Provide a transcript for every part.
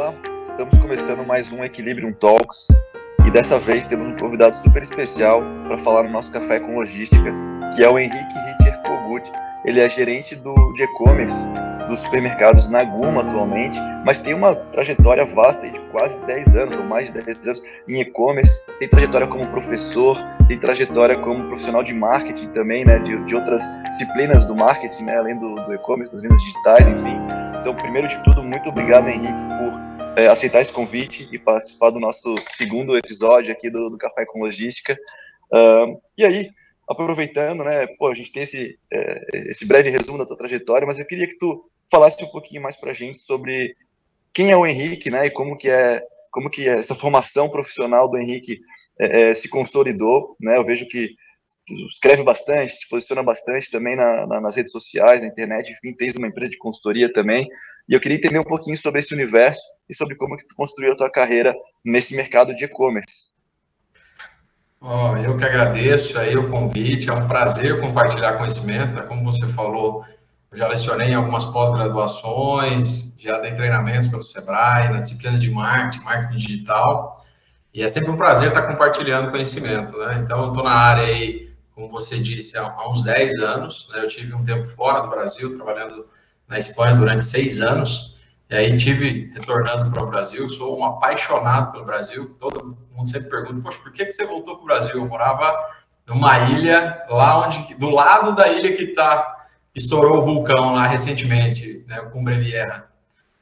Olá, estamos começando mais um Equilibrium Talks e dessa vez temos um convidado super especial para falar no nosso café com logística, que é o Henrique Ritter Kogut. Ele é gerente do, de e-commerce dos supermercados Naguma atualmente, mas tem uma trajetória vasta de quase 10 anos, ou mais de 10 anos, em e-commerce. Tem trajetória como professor, tem trajetória como profissional de marketing também, né, de, de outras disciplinas do marketing, né, além do, do e-commerce, das vendas digitais, enfim. Então, primeiro de tudo, muito obrigado, Henrique, por é, aceitar esse convite e participar do nosso segundo episódio aqui do, do Café com Logística. Uh, e aí, aproveitando, né, pô, a gente tem esse, é, esse breve resumo da tua trajetória, mas eu queria que tu falasse um pouquinho mais para a gente sobre quem é o Henrique, né, e como que é, como que é essa formação profissional do Henrique é, é, se consolidou, né, eu vejo que escreve bastante, te posiciona bastante também na, na, nas redes sociais, na internet, enfim, tens uma empresa de consultoria também, e eu queria entender um pouquinho sobre esse universo e sobre como que tu construiu a tua carreira nesse mercado de e-commerce. Oh, eu que agradeço aí o convite, é um prazer compartilhar conhecimento, né? como você falou, eu já lecionei em algumas pós-graduações, já dei treinamentos pelo Sebrae, na disciplina de marketing, marketing digital, e é sempre um prazer estar compartilhando conhecimento, né? Então, eu estou na área aí, como você disse, há uns 10 anos, né? Eu tive um tempo fora do Brasil, trabalhando na Espanha durante seis anos, e aí tive retornando para o Brasil, sou um apaixonado pelo Brasil, todo mundo sempre pergunta, poxa, por que, que você voltou para o Brasil? Eu morava numa ilha, lá onde, do lado da ilha que está estourou o vulcão lá recentemente, né, com Brevierra.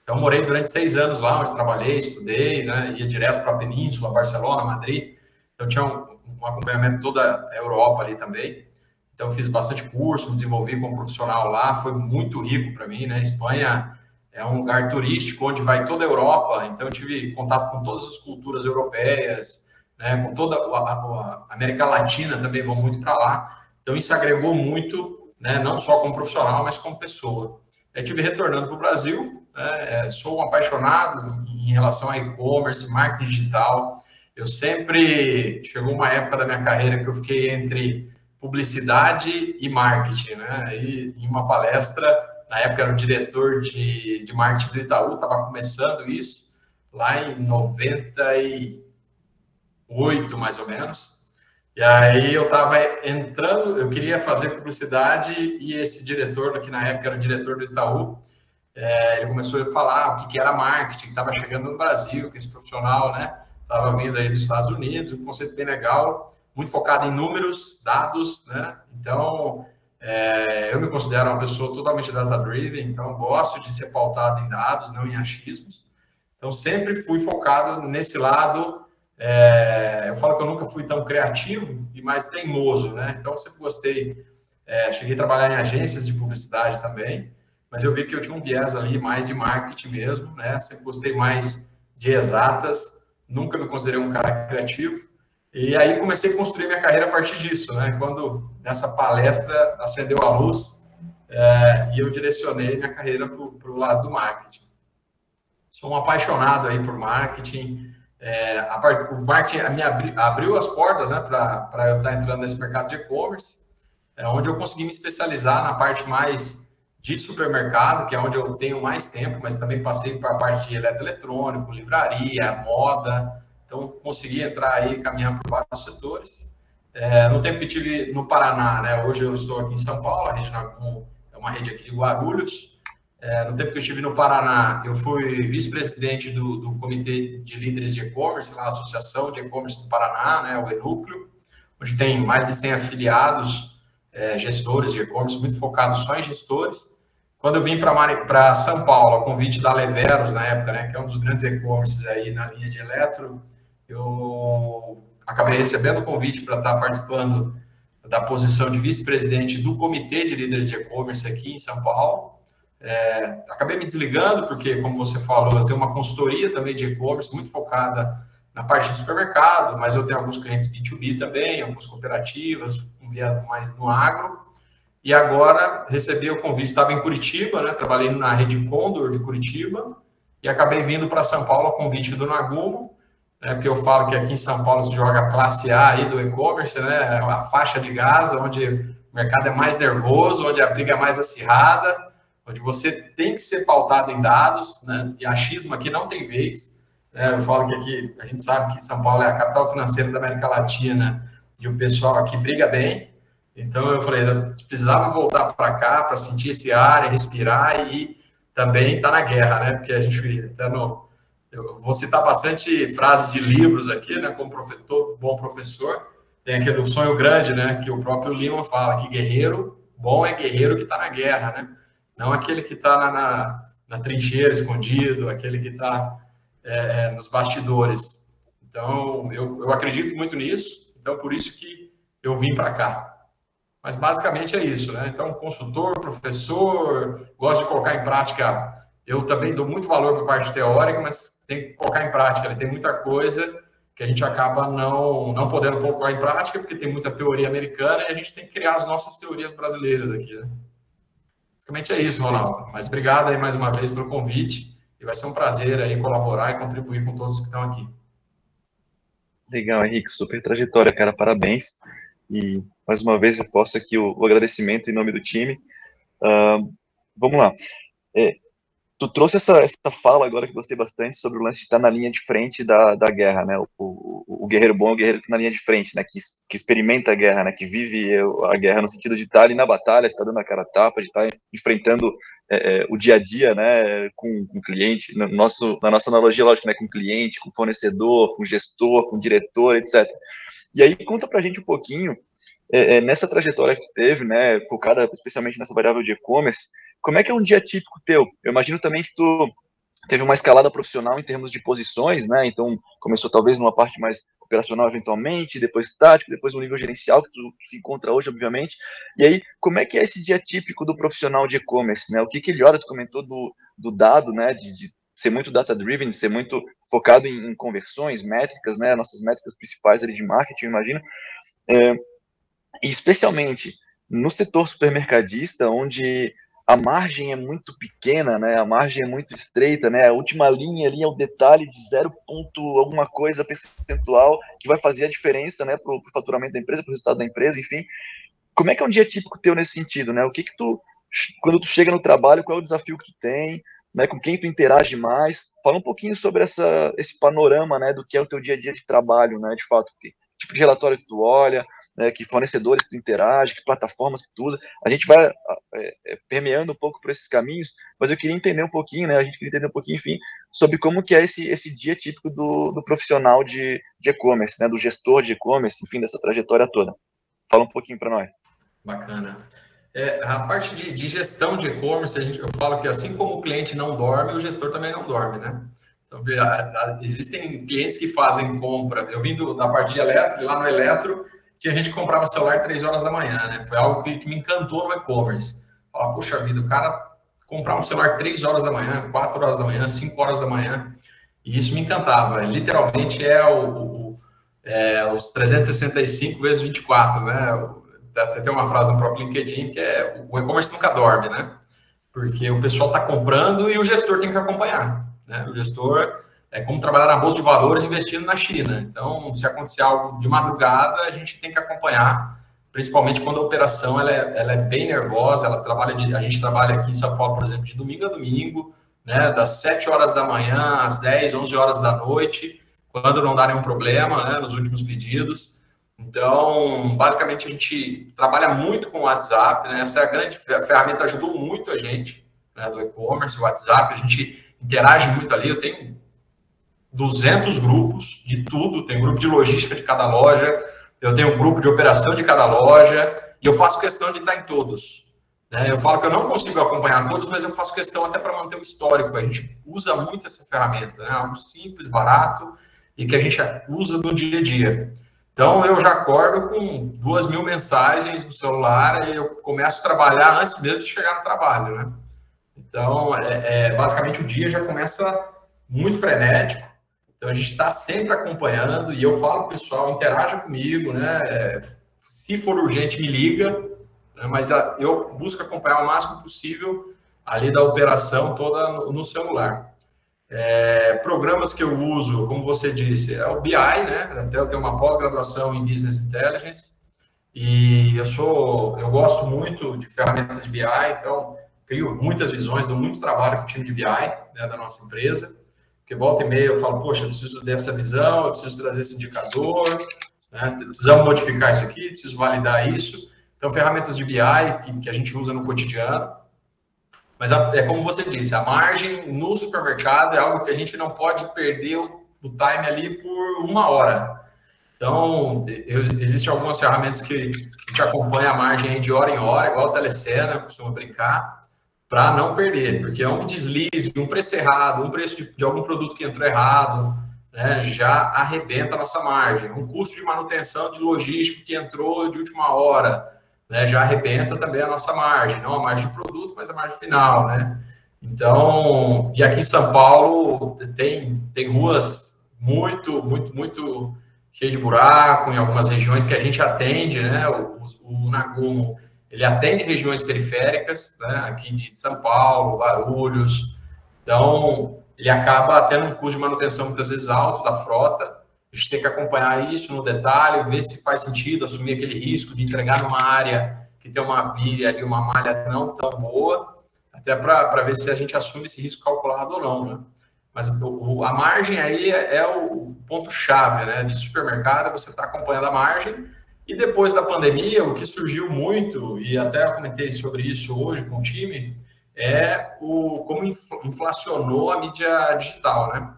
Então, morei durante seis anos lá, onde trabalhei, estudei, né, ia direto para a Península, Barcelona, Madrid. Então, tinha um, um acompanhamento toda a Europa ali também. Então, fiz bastante curso, me desenvolvi como profissional lá, foi muito rico para mim, né? Espanha é um lugar turístico onde vai toda a Europa, então eu tive contato com todas as culturas europeias, né? Com toda a, América Latina também vão muito para lá. Então, isso agregou muito né, não só como profissional, mas como pessoa. Eu tive retornando para o Brasil, né, é, sou um apaixonado em relação a e-commerce, marketing digital. Eu sempre chegou uma época da minha carreira que eu fiquei entre publicidade e marketing, né? E em uma palestra, na época era o diretor de, de marketing do Itaú, estava começando isso, lá em 98, mais ou menos. E aí eu estava entrando, eu queria fazer publicidade e esse diretor, que na época era o diretor do Itaú, é, ele começou a falar o que, que era marketing, estava chegando no Brasil, que esse profissional, né, estava vindo aí dos Estados Unidos, um conceito bem legal, muito focado em números, dados, né, então é, eu me considero uma pessoa totalmente data-driven, então gosto de ser pautado em dados, não em achismos, então sempre fui focado nesse lado é, eu falo que eu nunca fui tão criativo e mais teimoso, né? Então, eu sempre gostei. É, cheguei a trabalhar em agências de publicidade também, mas eu vi que eu tinha um viés ali mais de marketing mesmo, né? Sempre gostei mais de exatas, nunca me considerei um cara criativo. E aí comecei a construir minha carreira a partir disso, né? Quando nessa palestra acendeu a luz é, e eu direcionei minha carreira para o lado do marketing. Sou um apaixonado aí por marketing, é, a part, o marketing me abri, abriu as portas né, para eu estar entrando nesse mercado de e-commerce, é, onde eu consegui me especializar na parte mais de supermercado, que é onde eu tenho mais tempo, mas também passei para a parte de eletroeletrônico, livraria, moda. Então, consegui entrar aí, caminhar por vários setores. É, no tempo que tive no Paraná, né, hoje eu estou aqui em São Paulo, a rede é uma rede aqui de Guarulhos, é, no tempo que eu estive no Paraná, eu fui vice-presidente do, do, Comitê de Líderes de E-Commerce, a Associação de E-Commerce do Paraná, né, o Enúcleo, onde tem mais de 100 afiliados, é, gestores de e-commerce, muito focados só em gestores. Quando eu vim para São Paulo, a convite da Leveros, na época, né, que é um dos grandes e-commerces aí na linha de eletro, eu acabei recebendo o convite para estar participando da posição de vice-presidente do Comitê de Líderes de E-Commerce aqui em São Paulo. É, acabei me desligando, porque, como você falou, eu tenho uma consultoria também de e-commerce muito focada na parte do supermercado, mas eu tenho alguns clientes B2B também, algumas cooperativas, um viés mais no agro. E agora recebi o convite, estava em Curitiba, né? Trabalhei na rede Condor de Curitiba e acabei vindo para São Paulo a convite do Nagumo, né? Porque eu falo que aqui em São Paulo se joga a classe A aí do e-commerce, né? A faixa de Gaza, onde o mercado é mais nervoso, onde a briga é mais acirrada onde você tem que ser pautado em dados, né? E achismo aqui não tem vez. Né? Eu falo que aqui a gente sabe que São Paulo é a capital financeira da América Latina e o pessoal aqui briga bem. Então eu falei, eu precisava voltar para cá para sentir esse ar, respirar e também estar tá na guerra, né? Porque a gente até no eu vou citar bastante frases de livros aqui, né? Como professor, bom professor, tem aquele sonho grande, né? Que o próprio Lima fala que guerreiro bom é guerreiro que está na guerra, né? Não aquele que está na, na, na, trincheira escondido, aquele que está é, é, nos bastidores. Então, eu, eu acredito muito nisso. Então, por isso que eu vim para cá. Mas basicamente é isso, né? Então, consultor, professor, gosto de colocar em prática. Eu também dou muito valor para a parte teórica, mas tem que colocar em prática. Né? Tem muita coisa que a gente acaba não, não podendo colocar em prática, porque tem muita teoria americana e a gente tem que criar as nossas teorias brasileiras aqui. Né? Basicamente é isso, Ronaldo. Mas obrigado aí mais uma vez pelo convite e vai ser um prazer aí colaborar e contribuir com todos que estão aqui. Legal, Henrique, super trajetória, cara, parabéns. E mais uma vez reforço aqui o, o agradecimento em nome do time. Uh, vamos lá. É, tu trouxe essa, essa fala agora que gostei bastante sobre o lance de estar na linha de frente da, da guerra, né? O, o, o guerreiro bom é o guerreiro que está na linha de frente, né? Que, que experimenta a guerra, né? Que vive a guerra no sentido de estar ali na batalha, de estar dando a cara a tapa, de estar enfrentando é, é, o dia a dia, né? Com, o cliente, no nosso, na nossa analogia, lógico, né? Com o cliente, com o fornecedor, com o gestor, com o diretor, etc. E aí conta pra gente um pouquinho é, é, nessa trajetória que teve, né? Focada especialmente nessa variável de e-commerce como é que é um dia típico teu? Eu imagino também que tu teve uma escalada profissional em termos de posições, né? Então, começou talvez numa parte mais operacional eventualmente, depois tático, depois um nível gerencial que tu, se encontra hoje, obviamente. E aí, como é que é esse dia típico do profissional de e-commerce, né? O que que ele olha, tu comentou do, do dado, né? De, de ser muito data-driven, ser muito focado em, em, conversões, métricas, né? Nossas métricas principais ali de marketing, imagino. É, e especialmente no setor supermercadista, onde a margem é muito pequena, né? A margem é muito estreita, né? A última linha ali é o detalhe de 0, alguma coisa percentual que vai fazer a diferença, né, para o faturamento da empresa, para o resultado da empresa, enfim. Como é que é um dia típico teu nesse sentido, né? O que que tu, quando tu chega no trabalho, qual é o desafio que tu tem, né? Com quem tu interage mais? Fala um pouquinho sobre essa, esse panorama, né, do que é o teu dia a dia de trabalho, né? De fato, que tipo de relatório que tu olha, né, que fornecedores que tu interage, que plataformas que tu usa. A gente vai é, é, permeando um pouco por esses caminhos, mas eu queria entender um pouquinho, né, a gente queria entender um pouquinho, enfim, sobre como que é esse, esse dia típico do, do profissional de e-commerce, né, do gestor de e-commerce, enfim, dessa trajetória toda. Fala um pouquinho para nós. Bacana. É, a parte de, de gestão de e-commerce, eu falo que assim como o cliente não dorme, o gestor também não dorme, né? Então, existem clientes que fazem compra. Eu vim do, da parte de eletro, e lá no eletro, tinha gente que comprava celular três horas da manhã, né? Foi algo que, que me encantou no e-commerce. Falar, puxa vida, o cara comprar um celular três horas da manhã, quatro horas da manhã, cinco horas da manhã, e isso me encantava. Literalmente é, o, o é os 365 vezes 24, né? Até tem uma frase no próprio LinkedIn que é o e-commerce nunca dorme, né? Porque o pessoal está comprando e o gestor tem que acompanhar. Né? O gestor é como trabalhar na bolsa de valores investindo na China. Então, se acontecer algo de madrugada, a gente tem que acompanhar, principalmente quando a operação ela é, ela é bem nervosa. Ela trabalha de, a gente trabalha aqui em São Paulo, por exemplo, de domingo a domingo, né, das 7 horas da manhã às 10, 11 horas da noite, quando não dá nenhum problema, né, nos últimos pedidos. Então, basicamente, a gente trabalha muito com o WhatsApp, né? Essa é a grande a ferramenta, ajudou muito a gente, né, do e-commerce, o WhatsApp, a gente interage muito ali. Eu tenho 200 grupos de tudo, tem grupo de logística de cada loja, eu tenho um grupo de operação de cada loja, e eu faço questão de estar em todos. Né? Eu falo que eu não consigo acompanhar todos, mas eu faço questão até para manter o histórico. A gente usa muito essa ferramenta, né? algo simples, barato, e que a gente usa no dia a dia. Então, eu já acordo com duas mil mensagens no celular e eu começo a trabalhar antes mesmo de chegar no trabalho, né? Então, é, é basicamente o dia já começa muito frenético, então a gente está sempre acompanhando e eu falo, pessoal, interaja comigo, né? Se for urgente, me liga, né? mas a, eu busco acompanhar o máximo possível ali da operação toda no, no celular. É, programas que eu uso, como você disse, é o BI, né? Até eu tenho uma pós-graduação em Business Intelligence e eu sou, eu gosto muito de ferramentas de BI, então crio muitas visões, dou muito trabalho com o time de BI né, da nossa empresa, porque volta e meia eu falo, poxa, eu preciso dessa visão, eu preciso trazer esse indicador, né, precisamos modificar isso aqui, preciso validar isso. Então, ferramentas de BI que, que a gente usa no cotidiano. Mas a, é como você disse, a margem no supermercado é algo que a gente não pode perder o, o time ali por uma hora. Então, eu, existem algumas ferramentas que a gente acompanha a margem de hora em hora, igual a Telecena, costuma brincar, para não perder, porque é um deslize, um preço errado, um preço de, de algum produto que entrou errado, né, já arrebenta a nossa margem. Um custo de manutenção de logística que entrou de última hora, né, já arrebenta também a nossa margem, não a margem de produto, mas a margem final, né? Então, e aqui em São Paulo tem, tem ruas muito, muito, muito cheio de buraco, em algumas regiões que a gente atende, né? O, o Nagumo, ele atende regiões periféricas, né? Aqui de São Paulo, Guarulhos. Então, ele acaba tendo um custo de manutenção muitas vezes alto da frota. A gente tem que acompanhar isso no detalhe, ver se faz sentido assumir aquele risco de entregar numa área que tem uma via ali, uma malha não tão boa, até para ver se a gente assume esse risco calculado ou não, né? Mas a margem aí é, é o ponto-chave, né? De supermercado, você está acompanhando a margem. E depois da pandemia, o que surgiu muito, e até eu comentei sobre isso hoje com o time, é o como inflacionou a mídia digital, né?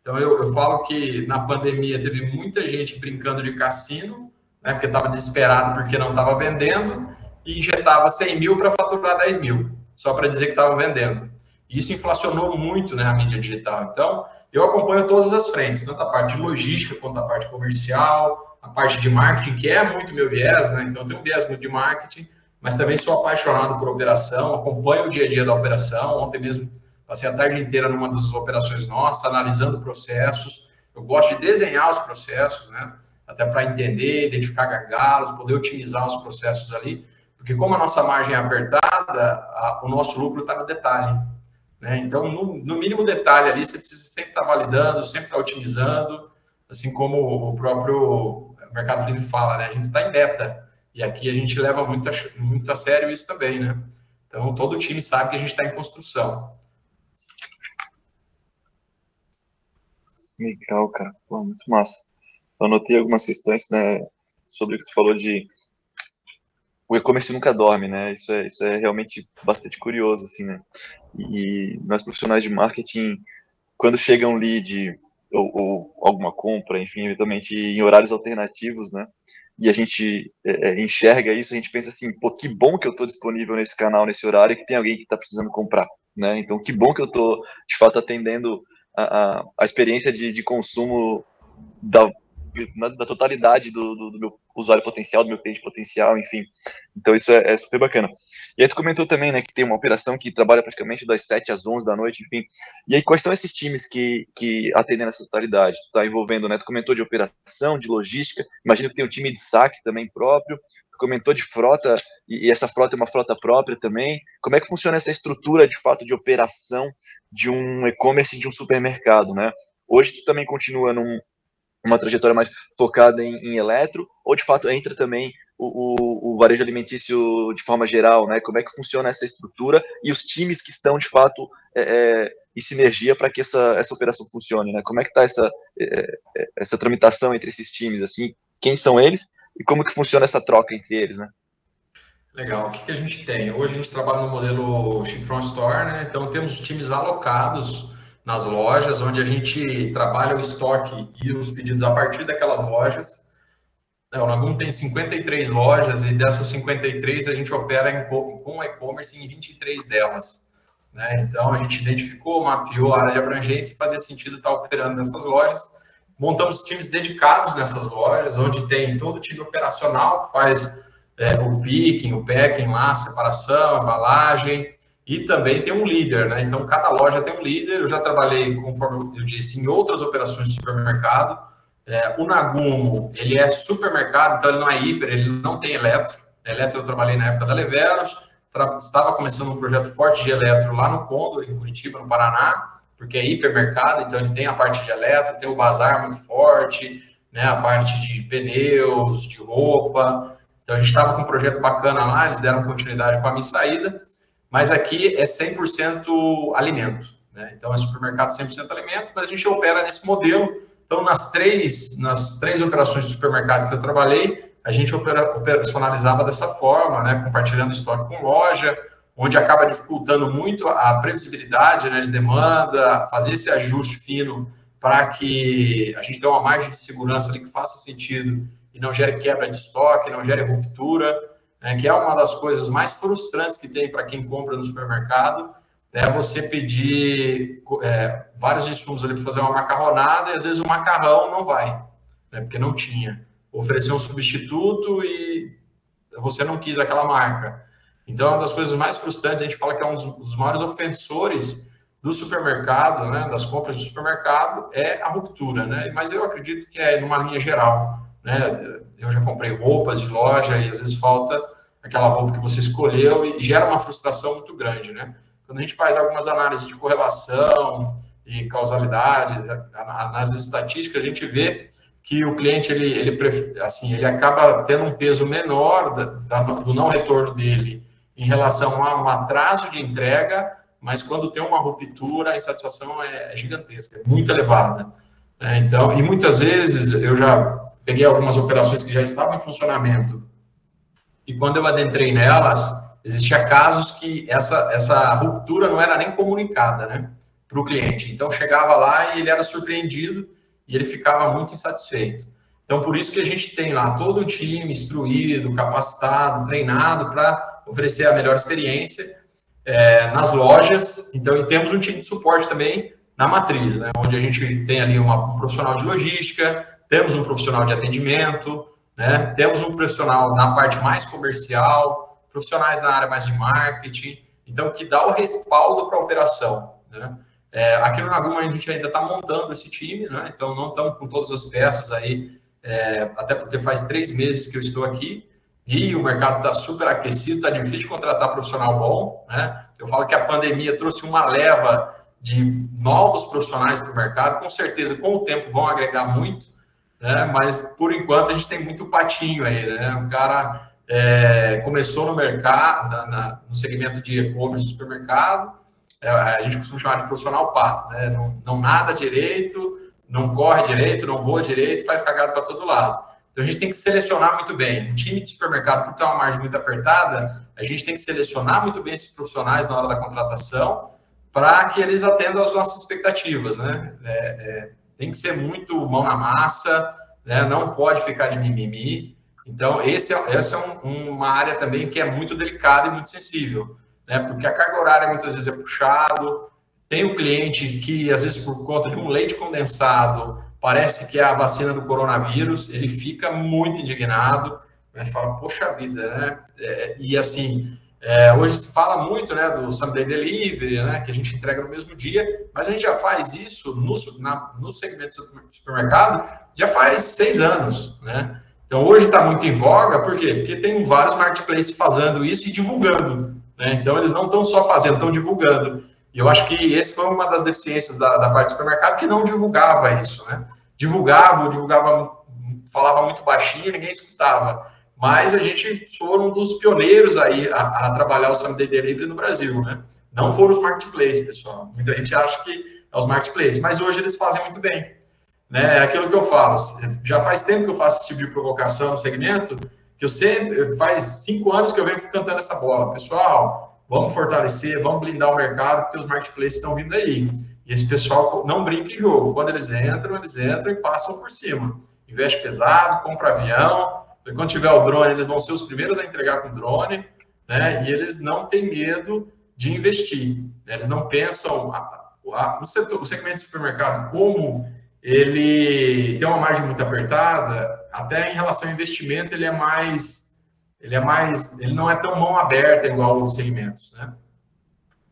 Então eu, eu falo que na pandemia teve muita gente brincando de cassino, né? Porque estava desesperado porque não estava vendendo e injetava 100 mil para faturar 10 mil, só para dizer que estava vendendo. Isso inflacionou muito né, a mídia digital. Então, eu acompanho todas as frentes, tanto a parte de logística quanto a parte comercial, a parte de marketing, que é muito meu viés, né? Então, eu tenho um viés muito de marketing, mas também sou apaixonado por operação, acompanho o dia a dia da operação. Ontem mesmo passei a tarde inteira numa das operações nossas, analisando processos. Eu gosto de desenhar os processos, né? Até para entender, identificar gargalos, poder otimizar os processos ali. Porque como a nossa margem é apertada, a, o nosso lucro está no detalhe. Né? Então, no, no, mínimo detalhe ali, você precisa sempre estar validando, sempre estar otimizando, assim como o próprio Mercado Livre fala, né? A gente está em beta. E aqui a gente leva muito a, muito a sério isso também, né? Então, todo time sabe que a gente está em construção. Legal, cara. Pô, muito massa. Eu anotei algumas questões né, sobre o que tu falou de o e-commerce nunca dorme, né? Isso é, isso é realmente bastante curioso, assim, né? E nós profissionais de marketing, quando chega um lead ou, ou alguma compra, enfim, eventualmente em horários alternativos, né? E a gente é, é enxerga isso, a gente pensa assim, pô, que bom que eu estou disponível nesse canal, nesse horário, que tem alguém que está precisando comprar, né? Então, que bom que eu estou, de fato, atendendo a, a, a experiência de, de consumo da na, da totalidade do, do, do, meu usuário potencial, do meu cliente potencial, enfim. Então isso é, é, super bacana. E aí tu comentou também, né, que tem uma operação que trabalha praticamente das 7 às 11 da noite, enfim. E aí quais são esses times que, que atendem nessa totalidade? Tu tá envolvendo, né, tu comentou de operação, de logística, imagino que tem um time de saque também próprio, tu comentou de frota, e, e essa frota é uma frota própria também. Como é que funciona essa estrutura, de fato, de operação de um e-commerce de um supermercado, né? Hoje tu também continua num, uma trajetória mais focada em, em eletro, ou de fato entra também o, o, o, varejo alimentício de forma geral, né? Como é que funciona essa estrutura e os times que estão de fato é, é, em sinergia para que essa, essa operação funcione, né? Como é que está essa, é, é, essa tramitação entre esses times, assim? Quem são eles e como que funciona essa troca entre eles, né? Legal. O que, que a gente tem? Hoje a gente trabalha no modelo Ship Store, né? Então temos times alocados nas lojas, onde a gente trabalha o estoque e os pedidos a partir daquelas lojas. É, o Nagum tem 53 lojas e dessas 53 a gente opera em, com e-commerce em 23 delas. Né? Então a gente identificou, mapeou a área de abrangência e fazia sentido estar operando nessas lojas. Montamos times dedicados nessas lojas, onde tem todo o time operacional que faz é, o picking, o packing, massa, separação, embalagem, e também tem um líder, né? Então, cada loja tem um líder. Eu já trabalhei, conforme eu disse, em outras operações de supermercado. É, o Nagumo, ele é supermercado, então ele não é hiper, ele não tem eletro. Eletro eu trabalhei na época da Leveros, estava começando um projeto forte de eletro lá no Condor, em Curitiba, no Paraná, porque é hipermercado, então ele tem a parte de eletro, tem o bazar muito forte, né, a parte de pneus, de roupa. Então a gente estava com um projeto bacana lá, eles deram continuidade com a minha saída. Mas aqui é 100% alimento. Né? Então, é supermercado 100% alimento, mas a gente opera nesse modelo. Então, nas três, nas três operações de supermercado que eu trabalhei, a gente opera, operacionalizava dessa forma, né? compartilhando estoque com loja, onde acaba dificultando muito a previsibilidade né, de demanda, fazer esse ajuste fino para que a gente dê uma margem de segurança ali que faça sentido e não gere quebra de estoque, não gere ruptura, né, que é uma das coisas mais frustrantes que tem para quem compra no supermercado, é você pedir é, vários insumos ali para fazer uma macarronada e às vezes o macarrão não vai, né, porque não tinha. Oferecer um substituto e você não quis aquela marca. Então, é uma das coisas mais frustrantes, a gente fala que é um dos maiores ofensores do supermercado, né, das compras do supermercado, é a ruptura, né? Mas eu acredito que é numa linha geral, né? Eu já comprei roupas de loja e às vezes falta aquela roupa que você escolheu e gera uma frustração muito grande, né? Quando a gente faz algumas análises de correlação e causalidade, análises estatísticas, a gente vê que o cliente ele, ele assim ele acaba tendo um peso menor da, da, do não retorno dele em relação a um atraso de entrega, mas quando tem uma ruptura, a insatisfação é, é gigantesca, é muito elevada. Né? Então, e muitas vezes eu já peguei algumas operações que já estavam em funcionamento e quando eu adentrei nelas, existia casos que essa, essa ruptura não era nem comunicada, né, para o cliente. Então chegava lá e ele era surpreendido e ele ficava muito insatisfeito. Então por isso que a gente tem lá todo o time instruído, capacitado, treinado para oferecer a melhor experiência é, nas lojas. Então, e temos um time de suporte também na matriz, né, onde a gente tem ali uma, um profissional de logística, temos um profissional de atendimento, né, temos um profissional na parte mais comercial, profissionais na área mais de marketing, então que dá o respaldo para a operação. Né. É, aqui no Naguma a gente ainda está montando esse time, né, então não estamos com todas as peças aí, é, até porque faz três meses que eu estou aqui, e o mercado está super aquecido, está difícil contratar profissional bom, né? Eu falo que a pandemia trouxe uma leva de novos profissionais para o mercado, com certeza com o tempo vão agregar muito, né? Mas por enquanto a gente tem muito patinho aí, né? O cara é, começou no mercado, na, na, no segmento de e-commerce do supermercado, é, a gente costuma chamar de profissional pato, né? Não, não nada direito, não corre direito, não voa direito, faz cagada para todo lado. Então a gente tem que selecionar muito bem. Um time de supermercado, por ter uma margem muito apertada, a gente tem que selecionar muito bem esses profissionais na hora da contratação para que eles atendam às nossas expectativas, né? É, é, tem que ser muito mão na massa, né? não pode ficar de mimimi. Então, esse é, essa é um, uma área também que é muito delicada e muito sensível, né? Porque a carga horária muitas vezes é puxado, tem o cliente que, às vezes, por conta de um leite condensado, parece que é a vacina do coronavírus, ele fica muito indignado, mas fala, poxa vida, né? É, e assim, é, hoje se fala muito né, do Sunday Delivery, né, que a gente entrega no mesmo dia, mas a gente já faz isso no, na, no segmento do supermercado já faz seis anos, né? Então hoje está muito em voga, por quê? Porque tem vários marketplaces fazendo isso e divulgando, né? Então eles não estão só fazendo, estão divulgando. E eu acho que esse foi uma das deficiências da, da parte do supermercado que não divulgava isso, né? divulgava, divulgava, falava muito baixinho, ninguém escutava. Mas a gente foram um dos pioneiros aí a, a trabalhar o Sunday Delivery no Brasil, né? Não foram os marketplaces, pessoal. Muita gente acha que é os marketplaces, mas hoje eles fazem muito bem. Né? É aquilo que eu falo. Já faz tempo que eu faço esse tipo de provocação no segmento, que eu sempre, faz cinco anos que eu venho cantando essa bola. Pessoal, vamos fortalecer, vamos blindar o mercado, porque os marketplaces estão vindo aí. E esse pessoal não brinca em jogo. Quando eles entram, eles entram e passam por cima. Investe pesado, compra avião. Quando tiver o drone, eles vão ser os primeiros a entregar com drone. Né? E eles não têm medo de investir. Né? Eles não pensam. A, a, o, setor, o segmento de supermercado, como ele tem uma margem muito apertada, até em relação ao investimento, ele é mais. Ele é mais. Ele não é tão mão aberta igual os segmentos. Né?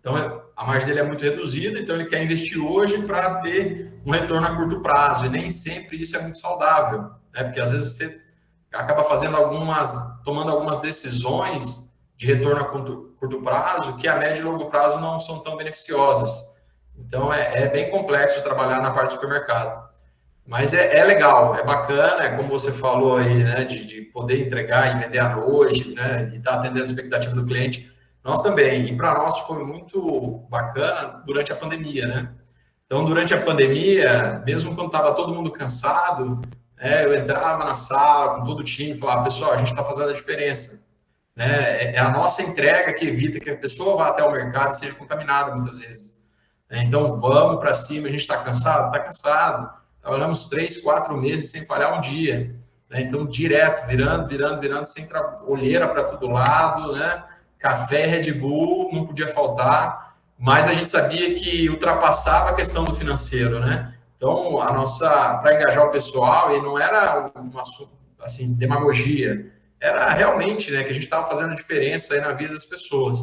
Então, a margem dele é muito reduzida, então ele quer investir hoje para ter um retorno a curto prazo, e nem sempre isso é muito saudável, né? Porque às vezes você acaba fazendo algumas, tomando algumas decisões de retorno a curto, curto prazo que a médio e longo prazo não são tão beneficiosas. Então é, é bem complexo trabalhar na parte do supermercado. Mas é, é, legal, é bacana, é como você falou aí, né, de, de poder entregar e vender à noite, né, e estar tá atendendo a expectativa do cliente Nós também. E para nós foi muito bacana durante a pandemia, né? Então, durante a pandemia, mesmo quando estava todo mundo cansado, é, eu entrava na sala com todo o time e falava, pessoal, a gente está fazendo a diferença. Né? É, é a nossa entrega que evita que a pessoa vá até o mercado e seja contaminada muitas vezes. É, então, vamos para cima. A gente está cansado? Está cansado. Trabalhamos três, quatro meses sem falhar um dia. Né? Então, direto, virando, virando, virando, sem olheira para todo lado, né? Café, Red Bull, não podia faltar. Mas a gente sabia que ultrapassava a questão do financeiro, né? Então, a nossa, para engajar o pessoal, e não era uma assim, demagogia, era realmente, né, que a gente estava fazendo diferença aí na vida das pessoas.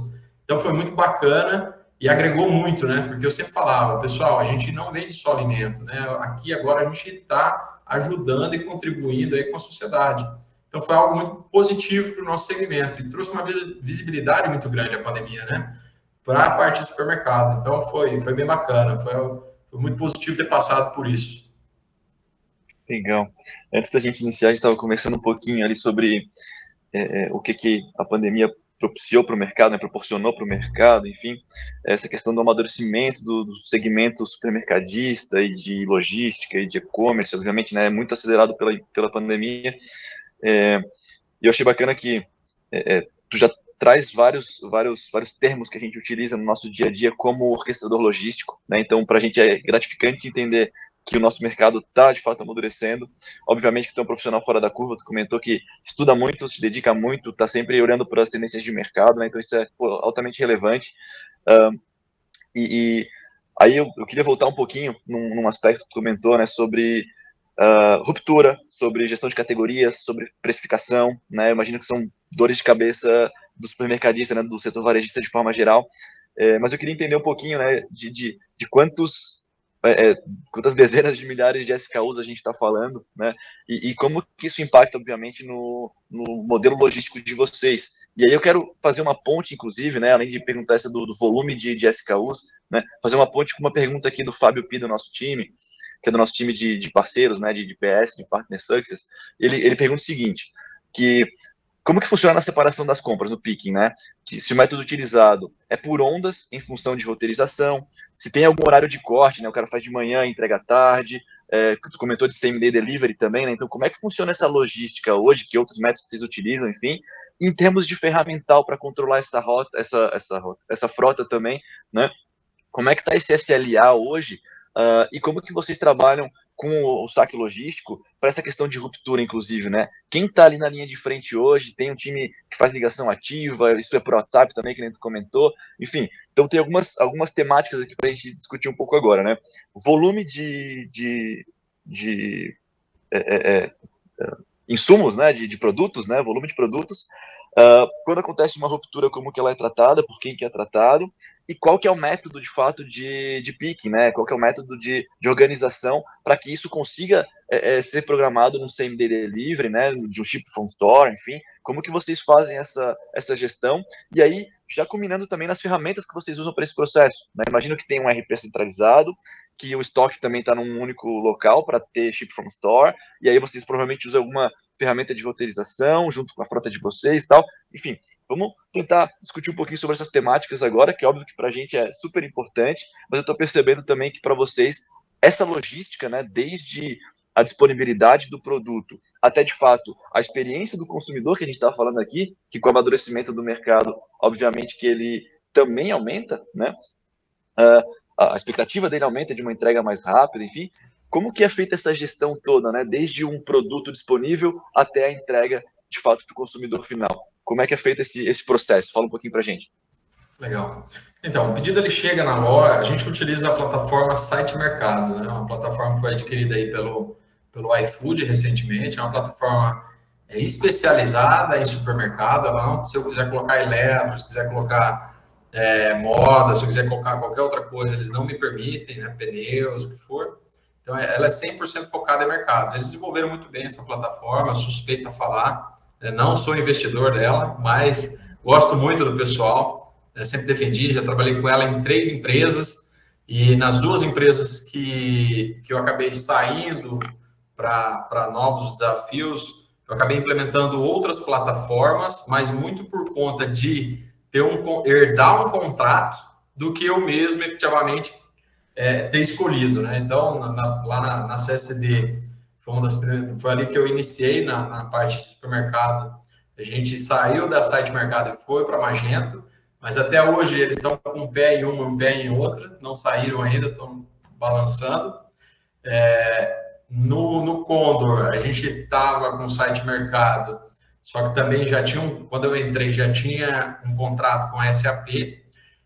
Então, foi muito bacana e agregou muito, né? Porque eu sempre falava, pessoal, a gente não vende só alimento, né? Aqui agora a gente está ajudando e contribuindo aí com a sociedade. Então foi algo muito positivo para o nosso segmento e trouxe uma visibilidade muito grande a pandemia, né? Para a parte do supermercado. Então foi, foi bem bacana, foi, foi muito positivo ter passado por isso. Legal. Antes da gente iniciar, a gente estava conversando um pouquinho ali sobre é, é o que, que a pandemia propiciou para o mercado, né, proporcionou para o mercado, enfim, essa questão do amadurecimento do, do, segmento supermercadista e de logística e de e-commerce, obviamente, né, muito acelerado pela, pela pandemia. É, eu achei bacana que é, é, tu já traz vários, vários, vários termos que a gente utiliza no nosso dia a dia como orquestrador logístico, né, então para a gente é gratificante entender que o nosso mercado está de fato amadurecendo. Obviamente que tu é um profissional fora da curva, tu comentou que estuda muito, se dedica muito, está sempre olhando para as tendências de mercado, né? então isso é pô, altamente relevante. Uh, e, e, aí eu, eu, queria voltar um pouquinho num, num aspecto que tu comentou, né, sobre uh, ruptura, sobre gestão de categorias, sobre precificação, né? Eu imagino que são dores de cabeça do supermercadista, né, do setor varejista de forma geral. É, mas eu queria entender um pouquinho, né, de, de, de quantos é, é, quantas dezenas de milhares de SKUs a gente está falando, né? E, e, como que isso impacta, obviamente, no, no, modelo logístico de vocês. E aí eu quero fazer uma ponte, inclusive, né? Além de perguntar essa do, do volume de, de, SKUs, né? Fazer uma ponte com uma pergunta aqui do Fábio Pi, do nosso time, que é do nosso time de, de parceiros, né? De, de PS, de Partner Success. Ele, ele pergunta o seguinte, que como que funciona a separação das compras no picking, né? Se o método utilizado é por ondas em função de roteirização, se tem algum horário de corte, né? O cara faz de manhã, entrega à tarde, é, tu comentou de same day delivery também, né? Então, como é que funciona essa logística hoje, que outros métodos vocês utilizam, enfim, em termos de ferramental para controlar essa rota, essa, essa rota, essa frota também, né? Como é que está esse SLA hoje? Uh, e como que vocês trabalham com o, saque logístico para essa questão de ruptura, inclusive, né? Quem está ali na linha de frente hoje, tem um time que faz ligação ativa, isso é por WhatsApp também, que nem tu comentou, enfim. Então tem algumas, algumas temáticas aqui para a gente discutir um pouco agora, né? Volume de, de, de é, é, é, insumos, né? De, de produtos, né? Volume de produtos, Uh, quando acontece uma ruptura, como que ela é tratada, por quem que é tratado, e qual que é o método, de fato, de, de picking, né? Qual que é o método de, de organização para que isso consiga é, é, ser programado num CMD delivery, né? De um chip from store, enfim. Como que vocês fazem essa, essa gestão? E aí, já combinando também nas ferramentas que vocês usam para esse processo. Né? Imagino que tem um RP centralizado, que o estoque também está num único local para ter chip from store, e aí vocês provavelmente usam alguma ferramenta de roteirização junto com a frota de vocês tal. Enfim, vamos tentar discutir um pouquinho sobre essas temáticas agora, que é óbvio que para a gente é super importante, mas eu estou percebendo também que para vocês essa logística, né, desde a disponibilidade do produto até de fato a experiência do consumidor que a gente estava falando aqui, que com o amadurecimento do mercado, obviamente que ele também aumenta, né? Uh, a expectativa dele aumenta de uma entrega mais rápida, enfim. Como que é feita essa gestão toda, né? Desde um produto disponível até a entrega, de fato, para o consumidor final. Como é que é feito esse, esse processo? Fala um pouquinho para a gente. Legal. Então, o pedido ele chega na loja, a gente utiliza a plataforma Site Mercado, né? Uma plataforma que foi adquirida aí pelo, pelo iFood recentemente, é uma plataforma é, especializada em supermercado, não, se eu quiser colocar eletro, se quiser colocar é, moda, se eu quiser colocar qualquer outra coisa, eles não me permitem, né? Pneus, o que for. Então, é, ela é 100% focada em mercados. Eles desenvolveram muito bem essa plataforma, suspeita falar. Né? Não sou investidor dela, mas gosto muito do pessoal. Né? Sempre defendi, já trabalhei com ela em três empresas. E nas duas empresas que, que eu acabei saindo para novos desafios, eu acabei implementando outras plataformas, mas muito por conta de ter um herdar um contrato do que eu mesmo efetivamente é, ter escolhido, né? Então, na, lá na, na, CSD, foi, uma das foi ali que eu iniciei na, na parte de supermercado. A gente saiu da site mercado e foi para Magento, mas até hoje eles estão com um pé em uma, um pé em outra, não saíram ainda, estão balançando. É, no, no Condor, a gente estava com o site mercado, só que também já tinha, um, quando eu entrei, já tinha um contrato com a SAP,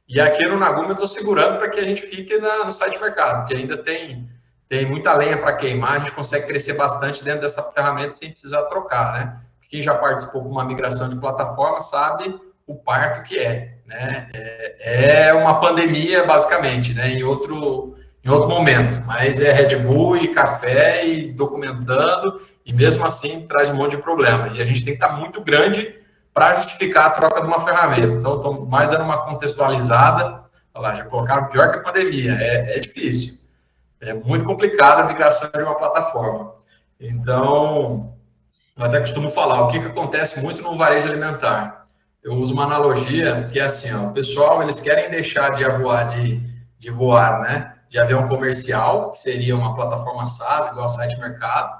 e aqui no Naguma eu estou segurando para que a gente fique na, no site mercado, porque ainda tem, tem muita lenha para queimar, a gente consegue crescer bastante dentro dessa ferramenta sem precisar trocar, né? Quem já participou de uma migração de plataforma sabe o parto que é, né? É, é uma pandemia, basicamente, né? Em outro, em outro momento, mas é Red Bull e café e documentando, e mesmo assim traz um monte de problema. E a gente tem que estar muito grande para justificar a troca de uma ferramenta. Então, mais dando uma contextualizada. Olha lá, já colocaram pior que a pandemia. É, é difícil. É muito complicado a migração de uma plataforma. Então, eu até costumo falar, o que, que acontece muito no varejo alimentar? Eu uso uma analogia que é assim, ó, o pessoal, eles querem deixar de voar, de, de voar, né? De avião comercial, que seria uma plataforma SaaS, igual a site mercado,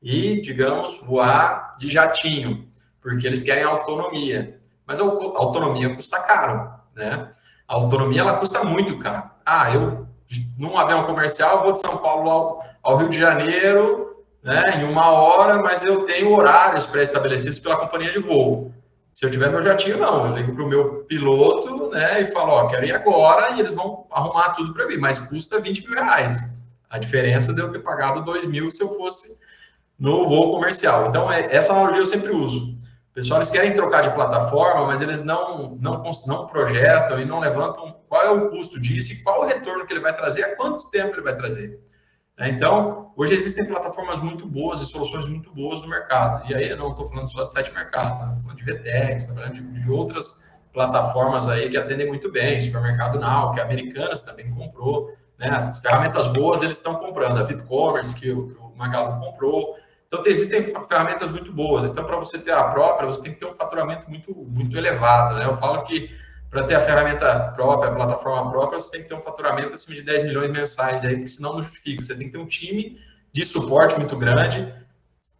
e, digamos, voar de jatinho, porque eles querem autonomia. Mas a autonomia custa caro, né? A autonomia ela custa muito caro. Ah, eu num avião comercial vou de São Paulo ao, ao Rio de Janeiro, né, em uma hora, mas eu tenho horários pré-estabelecidos pela companhia de voo. Se eu tiver meu jatinho, não. Eu ligo para o meu piloto, né, e falo, ó, quero ir agora, e eles vão arrumar tudo para mim, mas custa 20 mil reais. A diferença de eu ter pagado 2 mil se eu fosse no voo comercial. Então, é, essa analogia eu sempre uso pessoal eles querem trocar de plataforma, mas eles não, não, não projetam e não levantam qual é o custo disso e qual o retorno que ele vai trazer, há quanto tempo ele vai trazer. Né? Então, hoje existem plataformas muito boas e soluções muito boas no mercado. E aí eu não estou falando só de site mercado, estou falando de VTEX, estou falando de, de, outras plataformas aí que atendem muito bem, Supermercado Now, que a Americanas também comprou. Né? As ferramentas boas eles estão comprando, a VipCommerce, que, que o Magalu comprou, então, existem ferramentas muito boas. Então, para você ter a própria, você tem que ter um faturamento muito, muito elevado. Né? Eu falo que para ter a ferramenta própria, a plataforma própria, você tem que ter um faturamento acima de 10 milhões mensais, aí, porque senão não justifica. Você tem que ter um time de suporte muito grande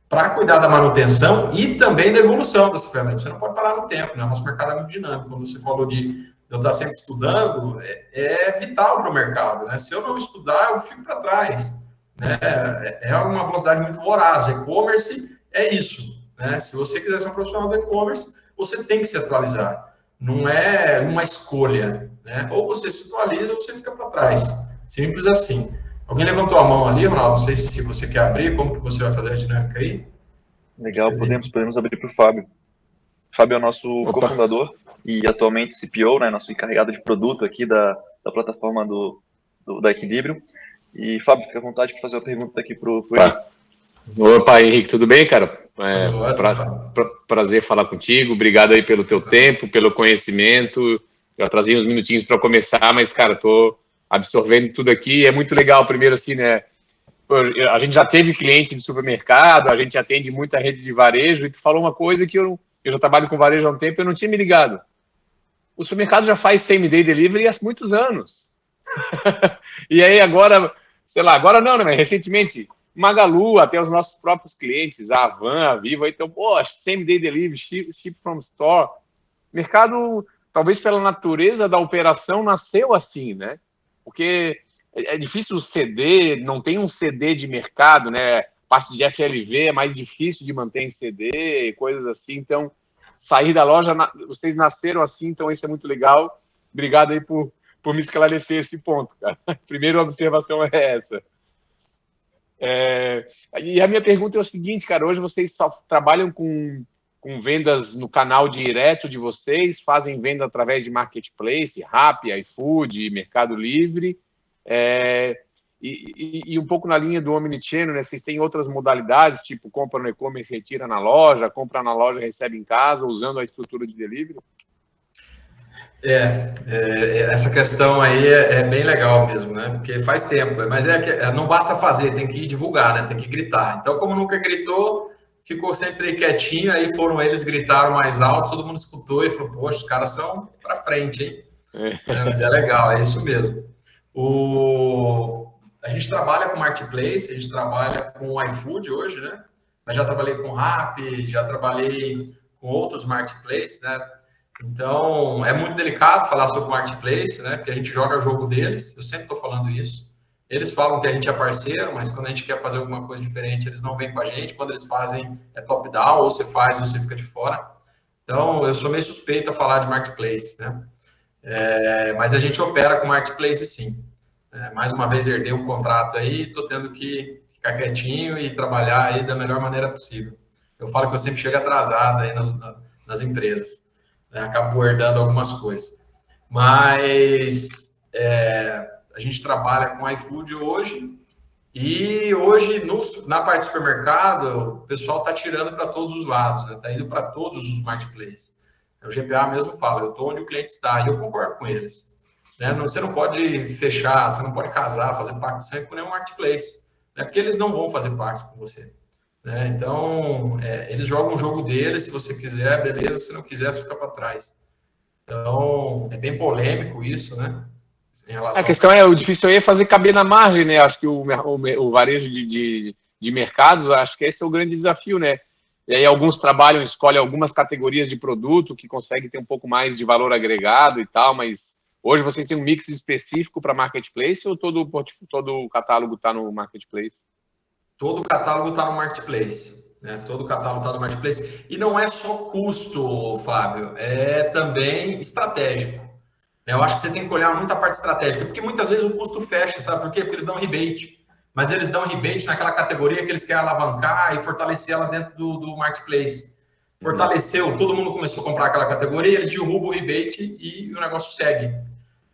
para cuidar da manutenção e também da evolução dessa ferramenta. Você não pode parar no tempo, né? O nosso mercado é muito dinâmico. Quando você falou de eu estar sempre estudando, é, é vital para o mercado. Né? Se eu não estudar, eu fico para trás. Né? É, é uma velocidade muito voraz. E-commerce é isso. Né? Se você quiser ser um profissional do e-commerce, você tem que se atualizar. Não é uma escolha. Né? Ou você se atualiza ou você fica para trás. Simples assim. Alguém levantou a mão ali, Ronaldo? Não sei se você quer abrir, como que você vai fazer a dinâmica aí? Legal, podemos, podemos abrir para o Fábio. Fábio é o nosso cofundador e atualmente CPO, né, nosso encarregado de produto aqui da, da plataforma do, do da Equilíbrio. E, Fábio, fica à vontade para fazer uma pergunta aqui para o Henrique. Opa, Henrique, tudo bem, cara? É, pra, pra, prazer falar contigo. Obrigado aí pelo teu tempo, pelo conhecimento. Já trazia uns minutinhos para começar, mas, cara, tô absorvendo tudo aqui. É muito legal, primeiro, assim, né? A gente já teve cliente de supermercado, a gente atende muita rede de varejo, e tu falou uma coisa que eu, eu já trabalho com varejo há um tempo e eu não tinha me ligado. O supermercado já faz same-day delivery há muitos anos. e aí agora sei lá, agora não, né? Recentemente, Magalu, até os nossos próprios clientes, a Avan, a Viva, então, pô, same day delivery, ship, ship from store. Mercado, talvez pela natureza da operação, nasceu assim, né? Porque é, é difícil CD, não tem um CD de mercado, né? Parte de FLV é mais difícil de manter em CD, coisas assim. Então, sair da loja, vocês nasceram assim, então isso é muito legal. Obrigado aí por por me esclarecer esse ponto, cara. Primeira observação é essa. É, e a minha pergunta é o seguinte, cara, hoje vocês só trabalham com, com vendas no canal direto de vocês, fazem venda através de marketplace, Rappi, iFood, Mercado Livre, é, e, e, e, um pouco na linha do Omnichannel, né? Vocês têm outras modalidades, tipo compra no e-commerce, retira na loja, compra na loja, recebe em casa, usando a estrutura de delivery? É, é, essa questão aí é, é, bem legal mesmo, né? Porque faz tempo, mas é que é, não basta fazer, tem que divulgar, né? Tem que gritar. Então, como nunca gritou, ficou sempre quietinho, aí foram eles, gritaram mais alto, todo mundo escutou e falou, poxa, os caras são para frente, hein? É. É, mas é legal, é isso mesmo. O... A gente trabalha com Marketplace, a gente trabalha com iFood hoje, né? Mas já trabalhei com Rappi, já trabalhei com outros marketplaces, né? Então, é muito delicado falar sobre marketplace, né? Porque a gente joga o jogo deles, eu sempre estou falando isso. Eles falam que a gente é parceiro, mas quando a gente quer fazer alguma coisa diferente, eles não vêm com a gente. Quando eles fazem, é top-down, ou você faz ou você fica de fora. Então, eu sou meio suspeito a falar de marketplace, né? É, mas a gente opera com marketplace sim. É, mais uma vez, herdei um contrato aí, estou tendo que ficar quietinho e trabalhar aí da melhor maneira possível. Eu falo que eu sempre chego atrasado aí nas, nas empresas, né? acabo herdando algumas coisas. Mas é, a gente trabalha com iFood hoje e hoje no, na parte do supermercado o pessoal está tirando para todos os lados, está né? Tá indo para todos os marketplaces. O GPA mesmo fala, eu estou onde o cliente está e eu concordo com eles. Né? Você não pode fechar, você não pode casar, fazer pacto sempre com nenhum marketplace, né? porque eles não vão fazer pacto com você. Né? Então, é, eles jogam o jogo deles, se você quiser, beleza, se não quiser, você fica para trás. Então, é bem polêmico isso, né? a questão é, o difícil aí é fazer caber na margem, né? Acho que o, o, o varejo de, de, de, mercados, acho que esse é o grande desafio, né? E aí alguns trabalham, escolhem algumas categorias de produto que conseguem ter um pouco mais de valor agregado e tal, mas hoje vocês têm um mix específico para marketplace ou todo, todo o catálogo está no marketplace? Todo o catálogo está no marketplace. Né? Todo o catálogo está no marketplace. E não é só custo, Fábio, é também estratégico. Né? Eu acho que você tem que olhar muito a parte estratégica, porque muitas vezes o custo fecha, sabe por quê? Porque eles dão rebate. Mas eles dão rebate naquela categoria que eles querem alavancar e fortalecer ela dentro do, do marketplace. Fortaleceu, todo mundo começou a comprar aquela categoria, eles derrubam o rebate e o negócio segue.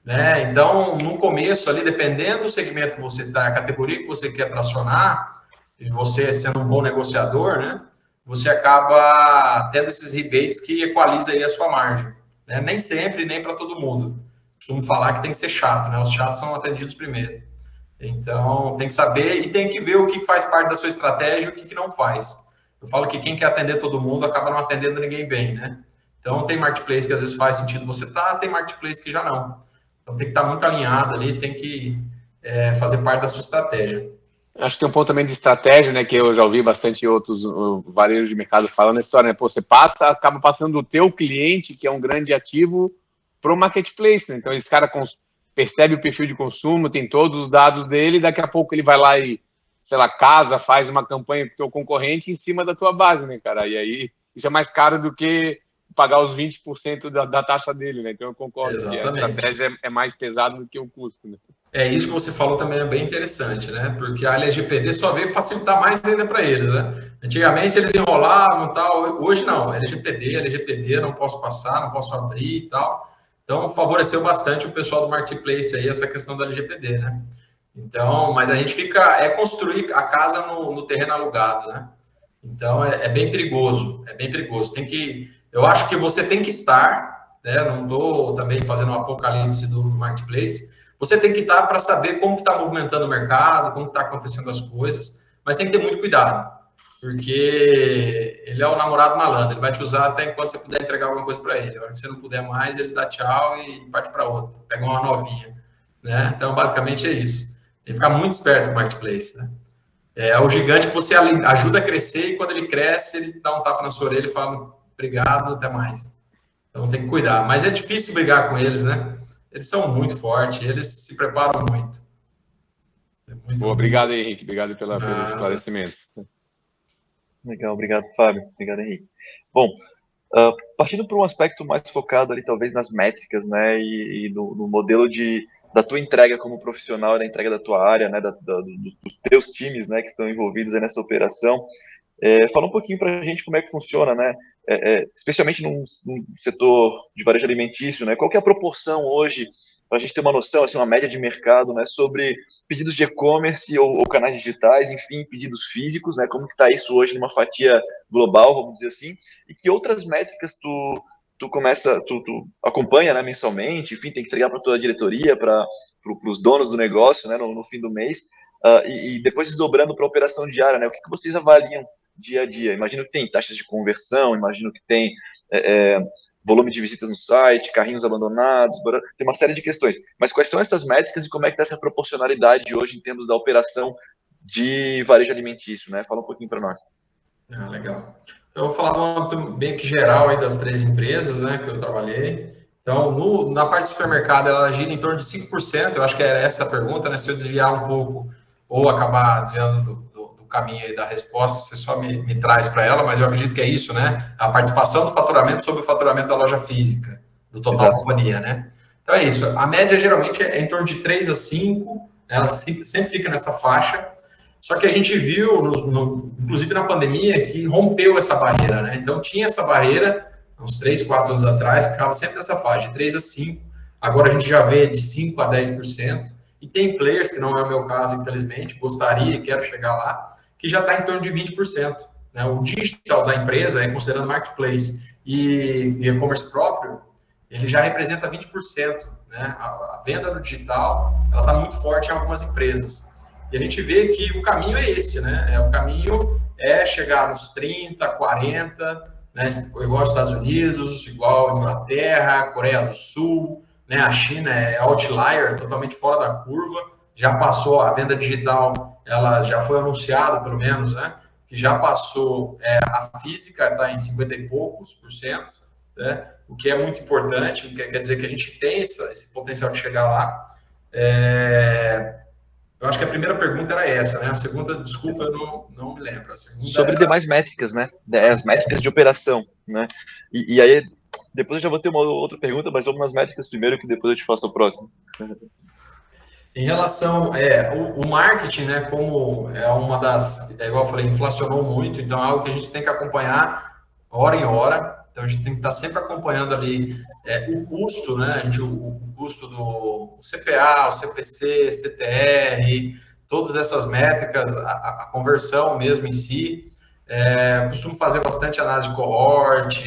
Né? Então, no começo ali, dependendo do segmento que você está, a categoria que você quer tracionar, e você sendo um bom negociador, né? Você acaba tendo esses rebates que equaliza aí a sua margem. Né? Nem sempre, nem para todo mundo. Costumo falar que tem que ser chato, né? Os chatos são atendidos primeiro. Então, tem que saber e tem que ver o que faz parte da sua estratégia e o que, não faz. Eu falo que quem quer atender todo mundo acaba não atendendo ninguém bem, né? Então, tem marketplace que às vezes faz sentido você tá, tem marketplace que já não. Então, tem que estar tá muito alinhado ali, tem que é, fazer parte da sua estratégia. Acho que tem um ponto também de estratégia, né? Que eu já ouvi bastante outros uh, varejos de mercado falando a história, né? Pô, você passa, acaba passando do teu cliente, que é um grande ativo, para o marketplace. Né? Então, esse cara percebe o perfil de consumo, tem todos os dados dele, daqui a pouco ele vai lá e, sei lá, casa, faz uma campanha com o teu concorrente em cima da tua base, né, cara? E aí isso é mais caro do que pagar os 20% da, da taxa dele, né? Então eu concordo Exatamente. que a estratégia é, é mais pesada do que o custo, né? É isso que você falou também é bem interessante, né? Porque a LGPD só veio facilitar mais ainda para eles, né? Antigamente eles enrolavam tal, hoje não, LGPD, LGPD, não posso passar, não posso abrir e tal. Então favoreceu bastante o pessoal do marketplace aí essa questão da LGPD, né? Então, mas a gente fica é construir a casa no, no terreno alugado, né? Então é, é, bem perigoso, é bem perigoso. Tem que, eu acho que você tem que estar, né? Não estou também fazendo um apocalipse do marketplace você tem que estar para saber como está movimentando o mercado, como está acontecendo as coisas, mas tem que ter muito cuidado, porque ele é o namorado malandro, ele vai te usar até enquanto você puder entregar alguma coisa para ele. A hora que você não puder mais, ele dá tchau e parte para outra, pega uma novinha. Né? Então, basicamente é isso. Tem que ficar muito esperto no marketplace. Né? É o gigante que você ajuda a crescer e quando ele cresce, ele dá um tapa na sua orelha e fala obrigado, até mais. Então tem que cuidar. Mas é difícil brigar com eles, né? eles são muito fortes, eles se preparam muito. É muito Boa, obrigado, Henrique. Obrigado pela, ah, pelos esclarecimentos. Legal, obrigado, Fábio. Obrigado, Henrique. Bom, uh, partindo para um aspecto mais focado ali, talvez, nas métricas, né, e, e no, no, modelo de, da tua entrega como profissional, da entrega da tua área, né, da, da, dos teus times, né, que estão envolvidos nessa operação, é, fala um pouquinho para a gente como é que funciona, né? É, é, especialmente num, num, setor de varejo alimentício, né? Qual é a proporção hoje, para a gente ter uma noção, assim, uma média de mercado, né? Sobre pedidos de e-commerce ou, ou, canais digitais, enfim, pedidos físicos, né? Como que está isso hoje numa fatia global, vamos dizer assim? E que outras métricas tu, tu começa, tu, tu acompanha, né? Mensalmente, enfim, tem que entregar para toda a diretoria, para pro, os donos do negócio, né? No, no fim do mês. Uh, e, e, depois desdobrando para a operação diária, né? O que, que vocês avaliam dia a dia? Imagino que tem taxas de conversão, imagino que tem é, é volume de visitas no site, carrinhos abandonados, tem uma série de questões. Mas quais são essas métricas e como é que está essa proporcionalidade hoje em termos da operação de varejo alimentício, né? Fala um pouquinho para nós. Ah, legal. Eu vou falar do âmbito bem que geral aí das três empresas, né, que eu trabalhei. Então, no, na parte do supermercado, ela gira em torno de 5%, eu acho que é essa a pergunta, né? Se eu desviar um pouco ou acabar desviando do, do, do caminho aí da resposta, você só me, me traz para ela, mas eu acredito que é isso, né? A participação do faturamento sobre o faturamento da loja física, do total Exato. companhia, né? Então é isso. A média geralmente é em torno de 3 a 5, né? ela sempre fica nessa faixa. Só que a gente viu, no, no, inclusive na pandemia, que rompeu essa barreira, né? Então tinha essa barreira, uns 3, 4 anos atrás, ficava sempre nessa faixa, de 3 a 5. Agora a gente já vê de 5 a 10%. E tem players, que não é o meu caso, infelizmente, gostaria e quero chegar lá, que já está em torno de 20%. Né? O digital da empresa, é considerando marketplace e e-commerce próprio, ele já representa 20%. Né? A, a venda no digital está muito forte em algumas empresas. E a gente vê que o caminho é esse, né? É, o caminho é chegar nos 30, 40, né? igual aos Estados Unidos, igual a Inglaterra, Coreia do Sul, né? A China é outlier, totalmente fora da curva, já passou a venda digital, ela já foi anunciada, pelo menos, né? Que já passou é, a física, está em 50 e poucos por cento, né? O que é muito importante, quer dizer que a gente tem essa, esse potencial de chegar lá. É, eu acho que a primeira pergunta era essa, né? A segunda, desculpa, eu não, não me lembro. Sobre era... demais métricas, né? As métricas de operação, né? E, e, aí, depois eu já vou ter uma outra pergunta, mas vamos nas métricas primeiro, que depois eu te faço a próxima. Em relação, é, o, o, marketing, né, como é uma das, é igual eu falei, inflacionou muito, então é algo que a gente tem que acompanhar hora em hora, então a gente tem que estar sempre acompanhando ali é, o custo, né? A gente, o, o custo do CPA, o CPC, CTR, todas essas métricas, a, a conversão mesmo em si. É, costumo fazer bastante análise de cohort,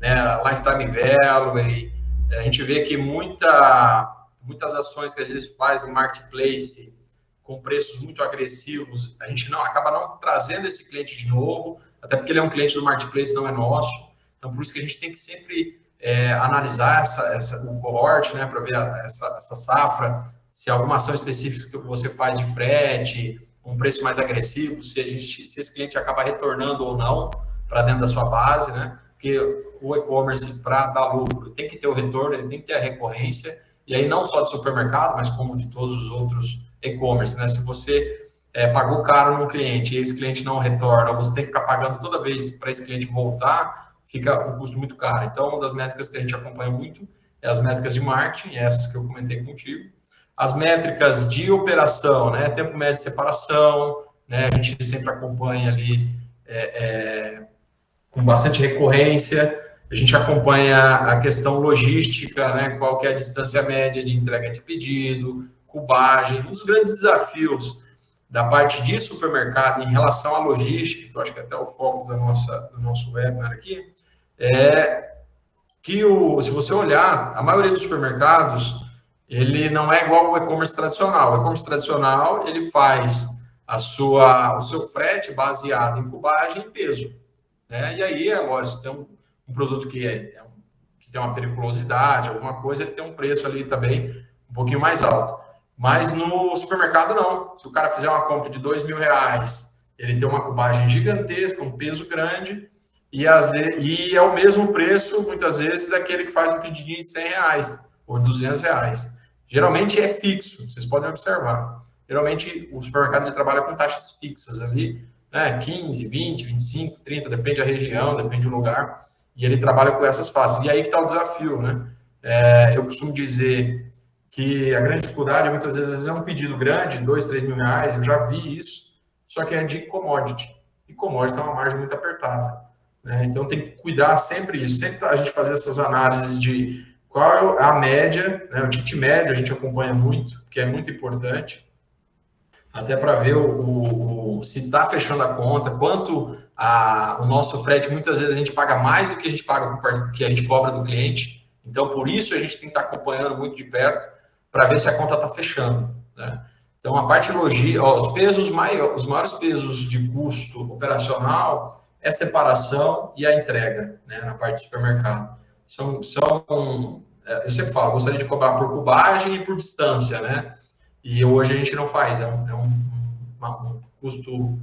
né, lifetime value. A gente vê que muita, muitas ações que a gente faz em marketplace com preços muito agressivos, a gente não acaba não trazendo esse cliente de novo, até porque ele é um cliente do marketplace, não é nosso. Então, por isso que a gente tem que sempre é, analisar essa, essa, o cohort, né, para ver a, essa, essa safra, se alguma ação específica que você faz de frete, um preço mais agressivo, se, a gente, se esse cliente acaba retornando ou não para dentro da sua base, né? Porque o e-commerce, para dar lucro, tem que ter o retorno, ele tem que ter a recorrência, e aí não só de supermercado, mas como de todos os outros e-commerce, né? Se você é, pagou caro num cliente e esse cliente não retorna, você tem que ficar pagando toda vez para esse cliente voltar, fica um custo muito caro. Então, uma das métricas que a gente acompanha muito é as métricas de marketing, essas que eu comentei contigo. As métricas de operação, né? Tempo médio de separação, né? A gente sempre acompanha ali é, é, com bastante recorrência. A gente acompanha a questão logística, né? Qual que é a distância média de entrega de pedido, cubagem. Um dos grandes desafios da parte de supermercado em relação à logística, que eu acho que é até o foco da nossa, do nosso webinar aqui, é que o, se você olhar, a maioria dos supermercados, ele não é igual ao e-commerce tradicional. O e-commerce tradicional, ele faz a sua, o seu frete baseado em cubagem e peso. Né? E aí, é lógico, tem um, um produto que, é, é que tem uma periculosidade, alguma coisa, ele tem um preço ali também um pouquinho mais alto. Mas no supermercado, não. Se o cara fizer uma compra de dois mil reais, ele tem uma cubagem gigantesca, um peso grande, e, e é o mesmo preço, muitas vezes, daquele que faz um pedidinho de 100 reais ou 200 reais. Geralmente é fixo, vocês podem observar. Geralmente o supermercado ele trabalha com taxas fixas ali, né? 15, 20, 25, 30, depende da região, depende do lugar. E ele trabalha com essas faces. E aí que está o desafio, né? É, eu costumo dizer que a grande dificuldade muitas vezes é um pedido grande, 2, 3 mil reais, eu já vi isso, só que é de commodity. E commodity é uma margem muito apertada. Né? Então tem que cuidar sempre isso, sempre a gente fazer essas análises de qual é a média, né? o ticket médio a gente acompanha muito, que é muito importante, até para ver o, o, o se está fechando a conta, quanto a, o nosso frete, muitas vezes a gente paga mais do que a gente paga que a gente cobra do cliente, então por isso a gente tem que estar acompanhando muito de perto para ver se a conta está fechando. Né? Então, a parte logística, os pesos maiores, os maiores pesos de custo operacional é separação e a entrega, né, na parte do supermercado. São, são é, eu sempre falo, gostaria de cobrar por cubagem e por distância, né? E hoje a gente não faz, é um, é um, um custo,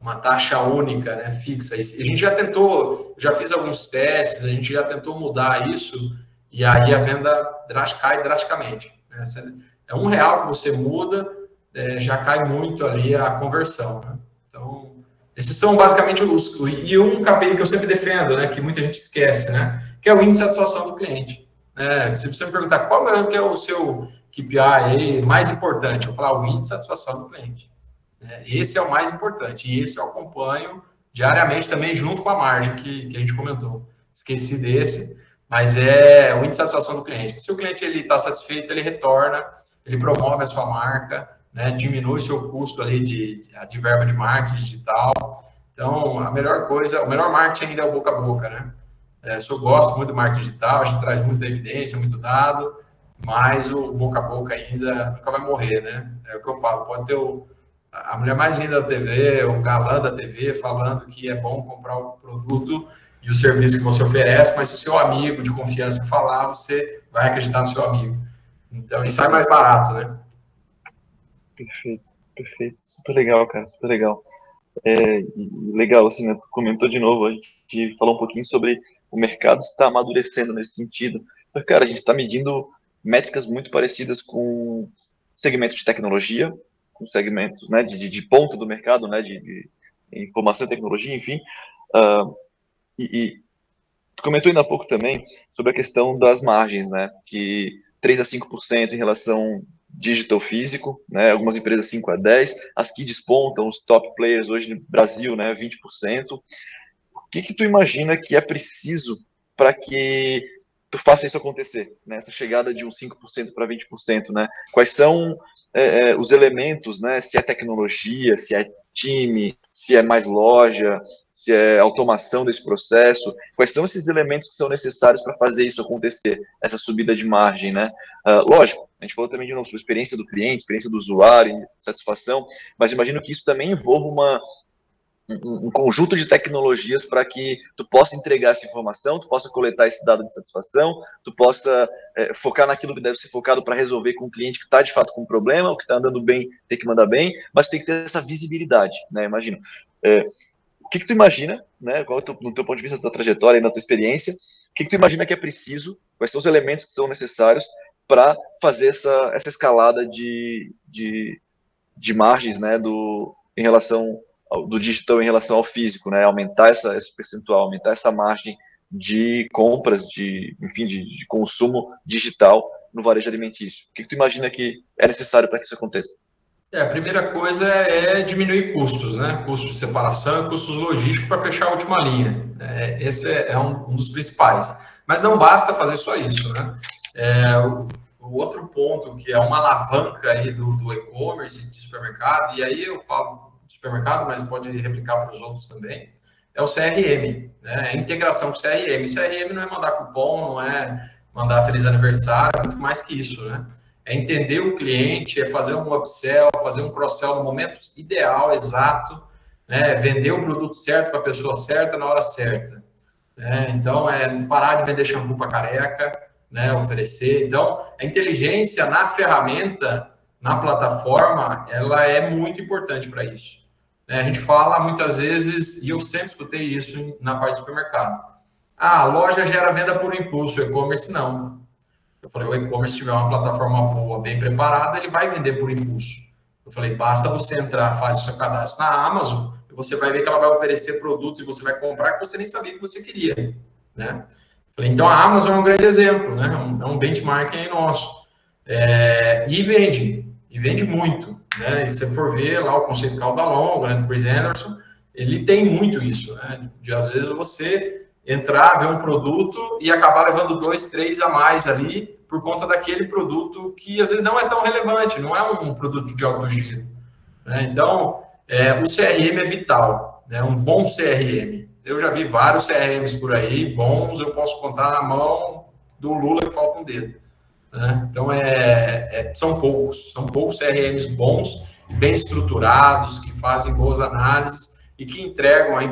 uma taxa única, né, fixa. A gente já tentou, já fiz alguns testes, a gente já tentou mudar isso, e aí a venda cai drasticamente. Né? É um real que você muda, é, já cai muito ali a conversão. Né? Então, esses são basicamente os. E um KPI que eu sempre defendo, né, que muita gente esquece, né, que é o índice de satisfação do cliente. É, se você me perguntar qual é, que é o seu KPI mais importante, eu vou falar o índice de satisfação do cliente. É, esse é o mais importante e esse eu acompanho diariamente também junto com a margem que, que a gente comentou. Esqueci desse, mas é o índice de satisfação do cliente. Se o cliente ele está satisfeito, ele retorna, ele promove a sua marca, né, diminui seu custo ali de, de verba de marketing digital. Então, a melhor coisa, o melhor marketing ainda é o boca a boca, né? É, eu gosto muito do marketing digital, a gente traz muita evidência, muito dado, mas o boca a boca ainda nunca vai morrer, né? É o que eu falo, pode ter o, a mulher mais linda da TV, o galã da TV falando que é bom comprar o produto e o serviço que você oferece, mas se o seu amigo de confiança falar, você vai acreditar no seu amigo. Então, e sai mais barato, né? Perfeito, perfeito. Super legal, cara, super legal. É, legal, assim, né? Comentou de novo, a gente falou um pouquinho sobre o mercado está amadurecendo nesse sentido. Mas, cara, a gente está medindo métricas muito parecidas com segmentos de tecnologia, com segmentos né, de, de, ponta do mercado, né, de, de informação e tecnologia, enfim. Uh, e, e comentou ainda há pouco também sobre a questão das margens, né, que 3 a 5% em relação digital físico, né? Algumas empresas 5 a 10, as que despontam, os top players hoje no Brasil, né, 20%. O que que tu imagina que é preciso para que tu faça isso acontecer, né? Essa chegada de um 5% para 20%, né? Quais são é, é, os elementos, né? Se é tecnologia, se é time, se é mais loja, se é automação desse processo, quais são esses elementos que são necessários para fazer isso acontecer, essa subida de margem, né? Uh, lógico, a gente falou também de novo sobre experiência do cliente, experiência do usuário, satisfação, mas imagino que isso também envolva uma, um, um conjunto de tecnologias para que tu possa entregar essa informação, tu possa coletar esse dado de satisfação, tu possa é, focar naquilo que deve ser focado para resolver com o cliente que está de fato com um problema, o que está andando bem tem que mandar bem, mas tem que ter essa visibilidade, né? Imagino. É, o que, que tu imagina, né? Qual é teu, no teu ponto de vista da tua trajetória e na tua experiência, o que, que tu imagina que é preciso? Quais são os elementos que são necessários para fazer essa, essa escalada de, de, de margens, né? Do, em relação do digital em relação ao físico, né? Aumentar essa, esse percentual, aumentar essa margem de compras, de, enfim, de, de consumo digital no varejo alimentício. O que, que tu imagina que é necessário para que isso aconteça? É, a primeira coisa é diminuir custos, né? Custos de separação custos logísticos para fechar a última linha. É, esse é, é um, um, dos principais. Mas não basta fazer só isso, né? É, o, o, outro ponto que é uma alavanca aí do, do e-commerce de supermercado, e aí eu falo supermercado, mas pode replicar para os outros também, é o CRM, né? A integração com o CRM. CRM não é mandar cupom, não é mandar feliz aniversário, é muito mais que isso, né? é entender o cliente, é fazer um upsell, fazer um cross-sell no momento ideal, exato, né? vender o produto certo para a pessoa certa na hora certa. Né? Então, é parar de vender shampoo para careca, né? oferecer. Então, a inteligência na ferramenta, na plataforma, ela é muito importante para isso. Né? A gente fala muitas vezes, e eu sempre escutei isso na parte do supermercado. Ah, a loja gera venda por impulso, e-commerce não. Eu falei, o e-commerce tiver uma plataforma boa, bem preparada, ele vai vender por impulso. Eu falei, basta você entrar, faz o seu cadastro na Amazon, e você vai ver que ela vai oferecer produtos e você vai comprar que você nem sabia que você queria, né? Eu falei, então a Amazon é um grande exemplo, né? É um, é um benchmarking nosso. É, e vende, e vende muito, né? E se você for ver lá o conceito cauda longa, né, do Chris Anderson, ele tem muito isso, né? De às vezes você entrar, ver um produto e acabar levando dois, três a mais ali por conta daquele produto que às vezes não é tão relevante, não é um produto de alto giro. Né? Então, é, o CRM é vital, né? um bom CRM. Eu já vi vários CRMs por aí, bons, eu posso contar na mão do Lula que falta um dedo. Né? Então, é, é, são poucos, são poucos CRMs bons, bem estruturados, que fazem boas análises e que entregam aí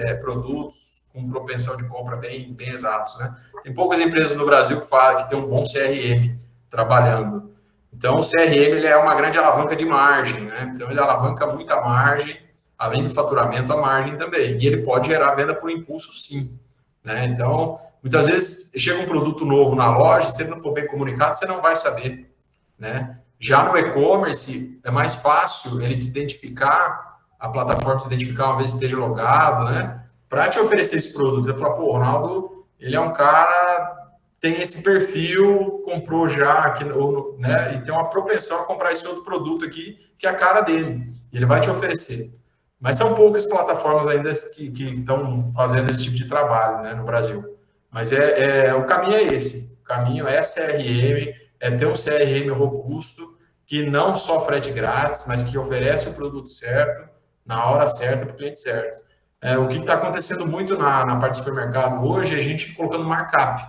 é, produtos com propensão de compra bem, bem exatos. Né? Tem poucas empresas no Brasil que, falam, que tem um bom CRM trabalhando. Então, o CRM ele é uma grande alavanca de margem, né? Então, ele alavanca muita margem, além do faturamento, a margem também. E ele pode gerar venda por impulso, sim. Né? Então, muitas vezes chega um produto novo na loja, se ele não for bem comunicado, você não vai saber. Né? Já no e-commerce, é mais fácil ele te identificar, a plataforma se identificar uma vez que esteja logado, né? Para te oferecer esse produto. Ele fala, pô, o Ronaldo, ele é um cara tem esse perfil, comprou já, que, ou, né, e tem uma propensão a comprar esse outro produto aqui, que é a cara dele. Ele vai te oferecer. Mas são poucas plataformas ainda que, que estão fazendo esse tipo de trabalho né, no Brasil. Mas é, é, o caminho é esse. O caminho é CRM, é ter um CRM robusto, que não só frete grátis, mas que oferece o produto certo, na hora certa, para o cliente certo. É, o que está acontecendo muito na, na parte do supermercado hoje é a gente colocando markup.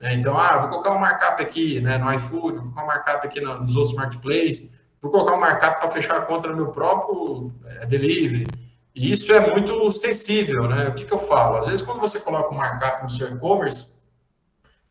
Né? Então, ah, vou colocar um markup aqui né, no iFood, vou colocar um markup aqui no, nos outros marketplaces, vou colocar um markup para fechar a conta no meu próprio é, delivery. E isso é muito sensível, né? O que, que eu falo? Às vezes, quando você coloca um markup no seu e-commerce,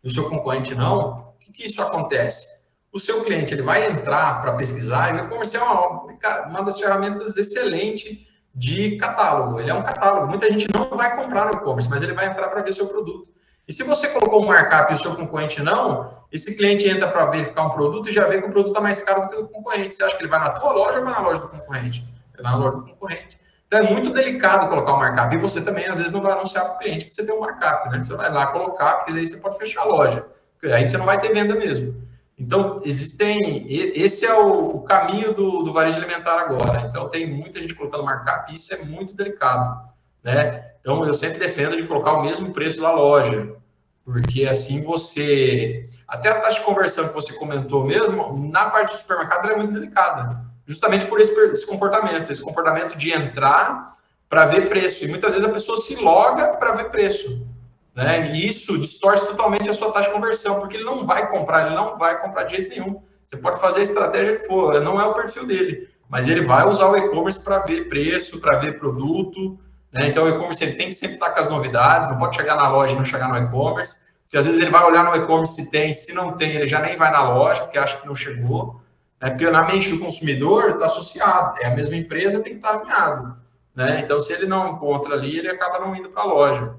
e o seu concorrente não, o que, que isso acontece? O seu cliente ele vai entrar para pesquisar, e o e-commerce é uma, uma das ferramentas excelentes de catálogo. Ele é um catálogo. Muita gente não vai comprar no e-commerce, mas ele vai entrar para ver seu produto. E se você colocou um markup e o seu concorrente não, esse cliente entra para verificar um produto e já vê que o produto está mais caro do que o do concorrente. Você acha que ele vai na tua loja ou vai na loja do concorrente? Ele vai na loja do concorrente. Então é muito delicado colocar um markup. E você também, às vezes, não vai anunciar para o cliente que você tem um markup, né? Você vai lá colocar, porque aí você pode fechar a loja. Aí você não vai ter venda mesmo. Então, existem. Esse é o, caminho do, do varejo alimentar agora. Então, tem muita gente colocando markup e isso é muito delicado. Né? Então, eu sempre defendo de colocar o mesmo preço da loja, porque assim você. Até a taxa de conversão que você comentou mesmo, na parte do supermercado, é muito delicada, justamente por esse, esse comportamento esse comportamento de entrar para ver preço. E muitas vezes a pessoa se loga para ver preço. Né? E isso distorce totalmente a sua taxa de conversão, porque ele não vai comprar, ele não vai comprar de jeito nenhum. Você pode fazer a estratégia que for, não é o perfil dele, mas ele vai usar o e-commerce para ver preço, para ver produto, né? Então, o e-commerce tem que sempre estar com as novidades, não pode chegar na loja e não chegar no e-commerce, porque às vezes ele vai olhar no e-commerce se tem, se não tem, ele já nem vai na loja, porque acha que não chegou. Né? Porque na mente do consumidor está associado, é a mesma empresa, tem que estar alinhado. Né? Então, se ele não encontra ali, ele acaba não indo para a loja.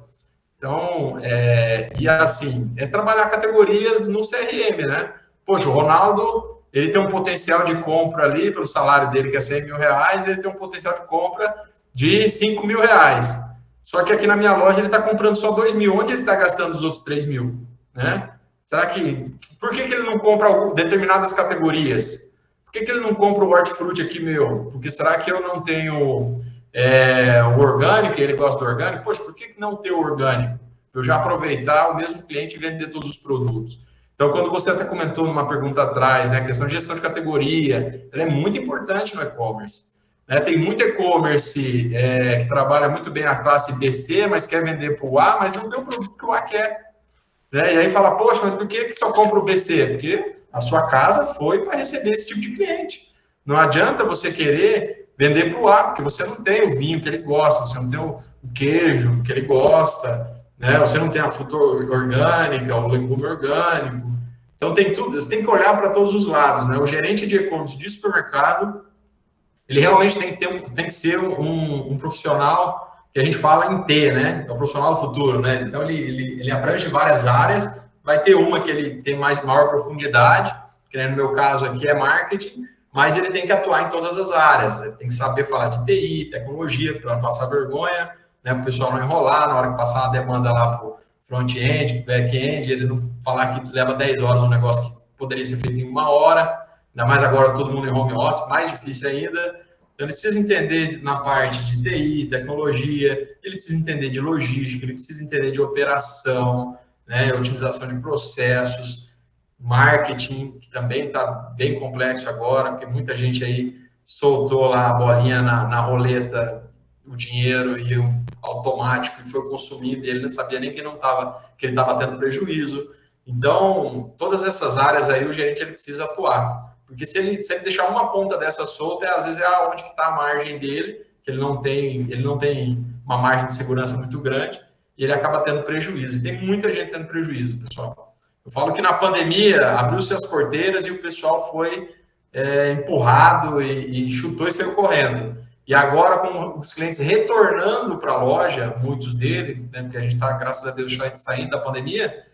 Então, é, e assim, é trabalhar categorias no CRM, né? Poxa, o Ronaldo, ele tem um potencial de compra ali, pelo salário dele, que é 100 mil reais, ele tem um potencial de compra de 5 mil reais. Só que aqui na minha loja ele está comprando só 2 mil. Onde ele está gastando os outros 3 mil? Né? Será que. Por que, que ele não compra determinadas categorias? Que, que ele não compra o hortifruti aqui meu? Porque será que eu não tenho é, o orgânico ele gosta do orgânico? Poxa, por que, que não ter o orgânico? Eu já aproveitar o mesmo cliente e vender todos os produtos. Então, quando você até comentou numa pergunta atrás, né, a questão de gestão de categoria, ela é muito importante no e-commerce. Né? Tem muito e-commerce é, que trabalha muito bem a classe BC, mas quer vender para o A, mas não tem o produto que o A quer. Né? E aí fala, poxa, mas por que, que só compra o BC? Porque a sua casa foi para receber esse tipo de cliente. Não adianta você querer vender para o A, porque você não tem o vinho que ele gosta, você não tem o queijo que ele gosta, né? você não tem a fruta orgânica, o legume orgânico. Então tem tudo, você tem que olhar para todos os lados. Né? O gerente de e-commerce de supermercado ele realmente tem que, ter um, tem que ser um, um, profissional que a gente fala em T, né? É o profissional do futuro, né? Então, ele, ele, ele abrange várias áreas, vai ter uma que ele tem mais maior profundidade, que no meu caso aqui é marketing, mas ele tem que atuar em todas as áreas, ele tem que saber falar de TI, tecnologia, para não passar vergonha, né? Para o pessoal não enrolar na hora que passar uma demanda lá para o front-end, para back-end, ele não falar que leva 10 horas um negócio que poderia ser feito em uma hora, ainda mais agora todo mundo em home office, mais difícil ainda. Então, ele precisa entender na parte de TI, tecnologia, ele precisa entender de logística, ele precisa entender de operação, né, otimização de processos, marketing, que também está bem complexo agora, porque muita gente aí soltou lá a bolinha na, na roleta, o dinheiro e o automático e foi consumido, e ele não sabia nem que não estava, que ele estava tendo prejuízo. Então, todas essas áreas aí o gerente ele precisa atuar. Porque se ele, se ele deixar uma ponta dessa solta, às vezes é onde está a margem dele, que ele não tem, ele não tem uma margem de segurança muito grande, e ele acaba tendo prejuízo. E tem muita gente tendo prejuízo, pessoal. Eu falo que na pandemia abriu-se as porteiras e o pessoal foi é, empurrado e, e chutou e saiu correndo. E agora, com os clientes retornando para a loja, muitos deles, né, porque a gente está, graças a Deus, saindo da pandemia,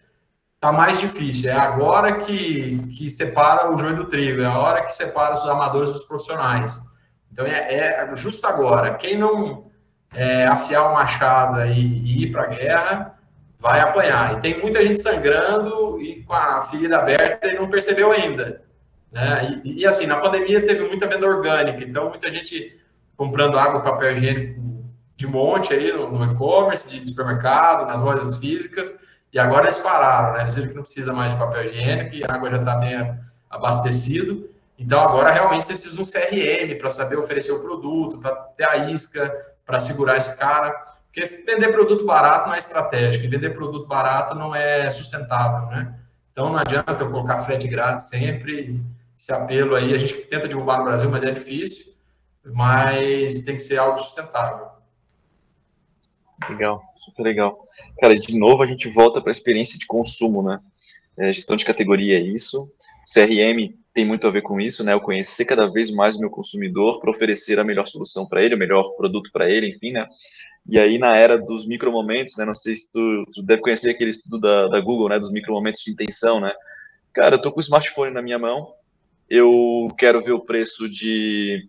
tá mais difícil. É agora que, que separa o joio do trigo, é a hora que separa os amadores dos profissionais. Então é, é justo agora. Quem não é, afiar o machado e, ir para a guerra vai apanhar. E tem muita gente sangrando e com a ferida aberta e não percebeu ainda. Né? E, e, assim, na pandemia teve muita venda orgânica, então muita gente comprando água papel higiênico de monte aí no, no e-commerce, de supermercado, nas lojas físicas e agora eles pararam, né? Eles viram que não precisa mais de papel higiênico e a água já está bem abastecido. Então agora realmente você precisa de um CRM para saber oferecer o produto, para ter a isca, para segurar esse cara. Porque vender produto barato não é estratégico, e vender produto barato não é sustentável, né? Então não adianta eu colocar frete grátis sempre. Esse apelo aí a gente tenta derrubar no Brasil, mas é difícil. Mas tem que ser algo sustentável. Legal, super legal. Cara, de novo a gente volta para a experiência de consumo, né? É, gestão de categoria é isso. CRM tem muito a ver com isso, né? Eu conhecer cada vez mais o meu consumidor para oferecer a melhor solução para ele, o melhor produto para ele, enfim, né? E aí, na era dos micromomentos, né? Não sei se tu, tu deve conhecer aquele estudo da, da Google, né? Dos micromomentos de intenção, né? Cara, eu tô com o smartphone na minha mão, eu quero ver o preço de,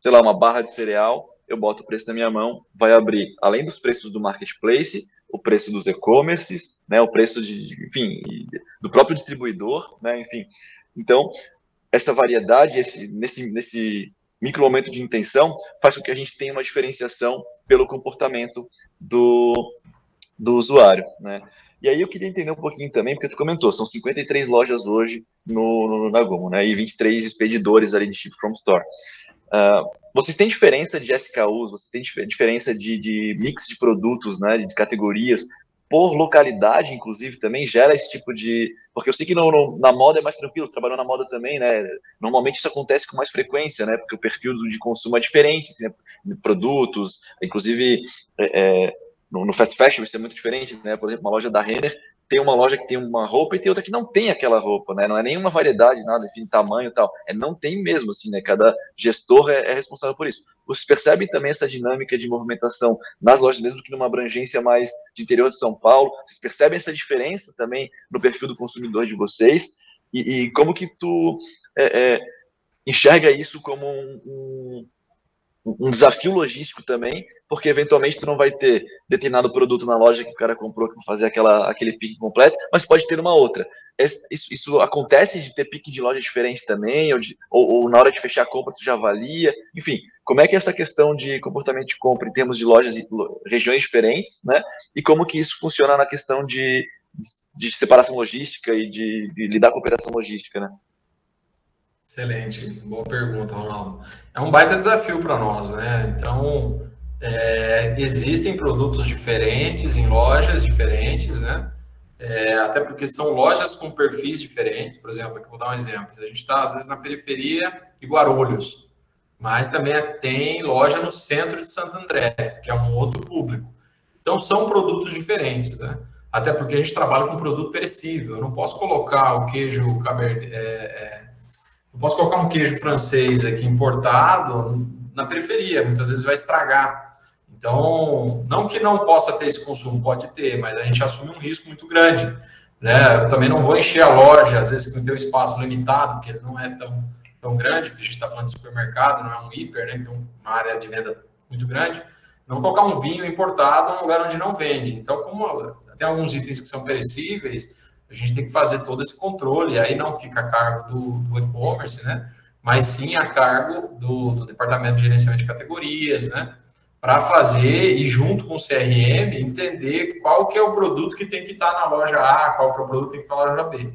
sei lá, uma barra de cereal, eu boto o preço na minha mão, vai abrir, além dos preços do marketplace, o preço dos e-commerces, né, o preço de, enfim, do próprio distribuidor, né, enfim. Então, essa variedade, esse, nesse, nesse micro momento de intenção, faz com que a gente tenha uma diferenciação pelo comportamento do, do usuário, né. E aí eu queria entender um pouquinho também, porque tu comentou, são 53 lojas hoje no, no, na Gomo, né, e 23 expedidores ali de Ship From Store. Uh, vocês têm diferença de SKUs, vocês têm diferença de, de, mix de produtos, né, de categorias, por localidade, inclusive, também gera esse tipo de. Porque eu sei que no, no, na moda é mais tranquilo, trabalhou na moda também, né? Normalmente isso acontece com mais frequência, né? Porque o perfil de consumo é diferente, né? produtos, inclusive é, é, no, no, fast fashion isso é muito diferente, né? Por exemplo, uma loja da Renner tem uma loja que tem uma roupa e tem outra que não tem aquela roupa, né? Não é nenhuma variedade, nada, enfim, tamanho e tal. É não tem mesmo, assim, né? Cada gestor é, é, responsável por isso. Vocês percebem também essa dinâmica de movimentação nas lojas, mesmo que numa abrangência mais de interior de São Paulo? Vocês percebem essa diferença também no perfil do consumidor de vocês? E, e como que tu é, é, enxerga isso como um, um um desafio logístico também, porque eventualmente tu não vai ter determinado produto na loja que o cara comprou para fazer aquela, aquele pique completo, mas pode ter uma outra. Isso, isso acontece de ter pique de loja diferente também, ou, de, ou, ou, na hora de fechar a compra tu já avalia, enfim, como é que é essa questão de comportamento de compra em termos de lojas e regiões diferentes, né? E como que isso funciona na questão de, de separação logística e de, de lidar com a operação logística, né? Excelente, boa pergunta, Ronaldo. É um baita desafio para nós, né? Então, é, existem produtos diferentes em lojas diferentes, né? É, até porque são lojas com perfis diferentes. Por exemplo, aqui vou dar um exemplo. A gente está, às vezes, na periferia de Guarulhos, mas também tem loja no centro de Santo André, que é um outro público. Então, são produtos diferentes, né? Até porque a gente trabalha com produto perecível. Eu não posso colocar o queijo cabernet, é, é eu posso colocar um queijo francês aqui importado na periferia, muitas vezes vai estragar. Então, não que não possa ter esse consumo, pode ter, mas a gente assume um risco muito grande. Né? Eu também não vou encher a loja, às vezes que tem um espaço limitado, porque não é tão, tão grande, porque a gente está falando de supermercado, não é um hiper, né? tem uma área de venda muito grande. Não vou colocar um vinho importado num lugar onde não vende. Então, como tem alguns itens que são perecíveis, a gente tem que fazer todo esse controle, aí não fica a cargo do, do e-commerce, né? Mas sim a cargo do, do, Departamento de Gerenciamento de Categorias, né? Para fazer e junto com o CRM entender qual que é o produto que tem que estar na loja A, qual que é o produto que tem que estar na loja B.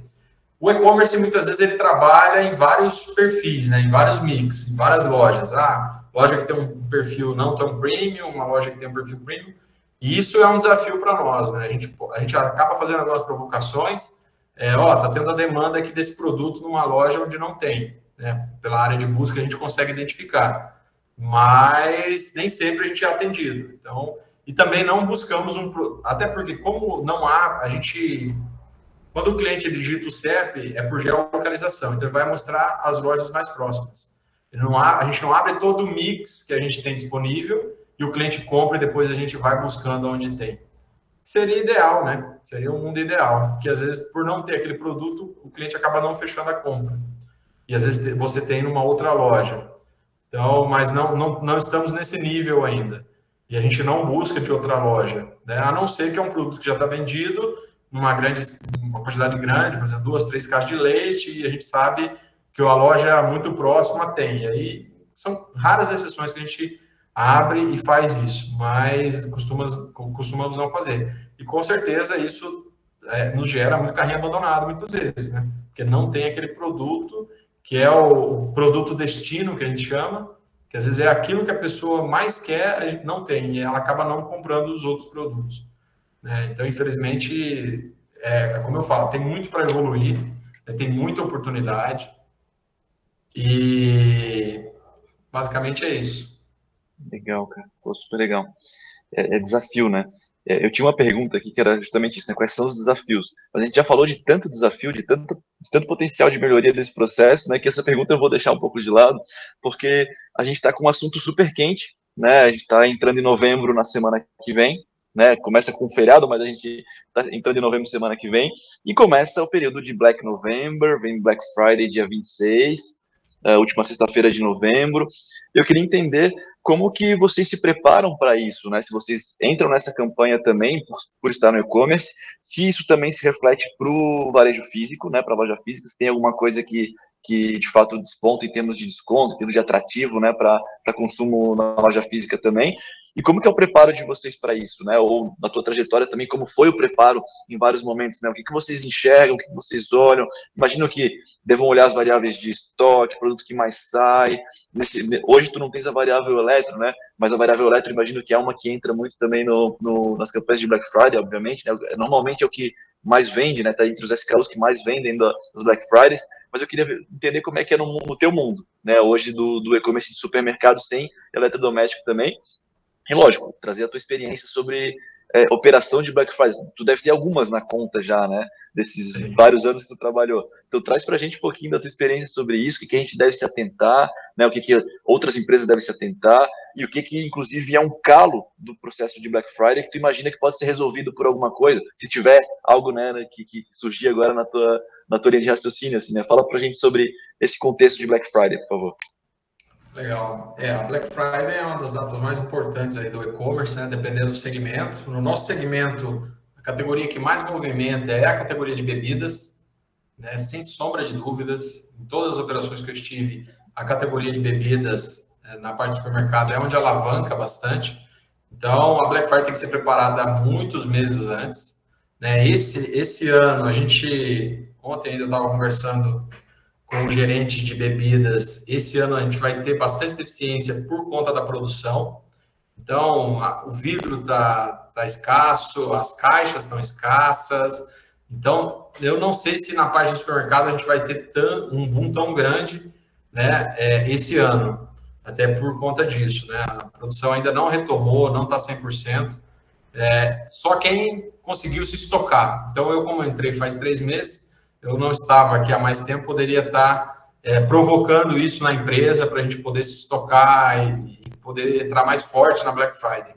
O e-commerce muitas vezes ele trabalha em vários perfis, né? Em vários mix, em várias lojas. Ah, loja que tem um perfil não tão premium, uma loja que tem um perfil premium. E isso é um desafio para nós, né? A gente, a gente acaba fazendo algumas provocações, é, ó, tá tendo a demanda aqui desse produto numa loja onde não tem, né? Pela área de busca a gente consegue identificar, mas nem sempre a gente é atendido. Então, e também não buscamos um, até porque como não há, a gente quando o cliente digita o CEP, é por geolocalização, então ele vai mostrar as lojas mais próximas. Não há, a gente não abre todo o mix que a gente tem disponível e o cliente compra e depois a gente vai buscando onde tem. Seria ideal, né? Seria um mundo ideal, porque às vezes, por não ter aquele produto, o cliente acaba não fechando a compra. E às vezes você tem numa outra loja. Então, mas não, não, não estamos nesse nível ainda. E a gente não busca de outra loja, né? a não ser que é um produto que já está vendido numa grande, uma quantidade grande, por exemplo, duas, três caixas de leite, e a gente sabe que a loja muito próxima tem. E aí são raras exceções que a gente abre e faz isso, mas costumamos, costumamos não fazer. E com certeza isso é, nos gera muito carrinho abandonado muitas vezes, né? Porque não tem aquele produto que é o, produto destino que a gente chama, que às vezes é aquilo que a pessoa mais quer, a gente não tem, e ela acaba não comprando os outros produtos. Né? Então, infelizmente, é, como eu falo, tem muito para evoluir, né? tem muita oportunidade, e basicamente é isso. Legal, cara. Pô, super legal. É, é desafio, né? É, eu tinha uma pergunta aqui que era justamente isso, né? Quais são os desafios? Mas a gente já falou de tanto desafio, de tanto, de tanto potencial de melhoria desse processo, né? Que essa pergunta eu vou deixar um pouco de lado, porque a gente está com um assunto super quente, né? A gente está entrando em novembro na semana que vem, né? Começa com um feriado, mas a gente está entrando em novembro semana que vem, e começa o período de Black November, vem Black Friday dia 26, uh, última sexta-feira de novembro. Eu queria entender como que vocês se preparam para isso, né? Se vocês entram nessa campanha também por, por estar no e-commerce, se isso também se reflete para o varejo físico, né? Para a loja física, se tem alguma coisa que, que de fato desponta em termos de desconto, em termos de atrativo, né? Para consumo na loja física também. E como que é o preparo de vocês para isso, né? Ou na tua trajetória também, como foi o preparo em vários momentos, né? O que, que vocês enxergam, o que, que vocês olham? Imagino que devam olhar as variáveis de estoque, produto que mais sai. Nesse, hoje tu não tens a variável eletro, né? Mas a variável eletro, imagino que é uma que entra muito também no, no, nas campanhas de Black Friday, obviamente. Né? Normalmente é o que mais vende, né? Tá entre os SKUs que mais vendem das Black Fridays. Mas eu queria entender como é que é no, no teu mundo, né? Hoje do, do e-commerce de supermercado sem eletrodoméstico também e lógico, trazer a tua experiência sobre é, operação de Black Friday. Tu deve ter algumas na conta já, né? Desses Sim. vários anos que tu trabalhou. Então traz para a gente um pouquinho da tua experiência sobre isso, o que, que a gente deve se atentar, né? O que, que outras empresas devem se atentar e o que, que inclusive é um calo do processo de Black Friday que tu imagina que pode ser resolvido por alguma coisa, se tiver algo, né, né que, que surgir agora na tua na tua linha de raciocínio, assim, né? Fala para a gente sobre esse contexto de Black Friday, por favor. Legal. É, a Black Friday é uma das datas mais importantes aí do e-commerce, né? Dependendo do segmento. No nosso segmento, a categoria que mais movimenta é a categoria de bebidas, né? Sem sombra de dúvidas. Em todas as operações que eu estive, a categoria de bebidas é, na parte do supermercado é onde alavanca bastante. Então, a Black Friday tem que ser preparada muitos meses antes. Né? Esse, esse ano, a gente. Ontem ainda estava conversando com o gerente de bebidas, esse ano a gente vai ter bastante deficiência por conta da produção. Então, a, o vidro está tá escasso, as caixas estão escassas. Então, eu não sei se na parte do supermercado a gente vai ter tão, um boom tão grande né, é, esse ano, até por conta disso. Né? A produção ainda não retomou, não está 100%. É, só quem conseguiu se estocar. Então, eu, como entrei faz três meses, eu não estava aqui há mais tempo, poderia estar é, provocando isso na empresa para a gente poder se estocar e, e, poder entrar mais forte na Black Friday.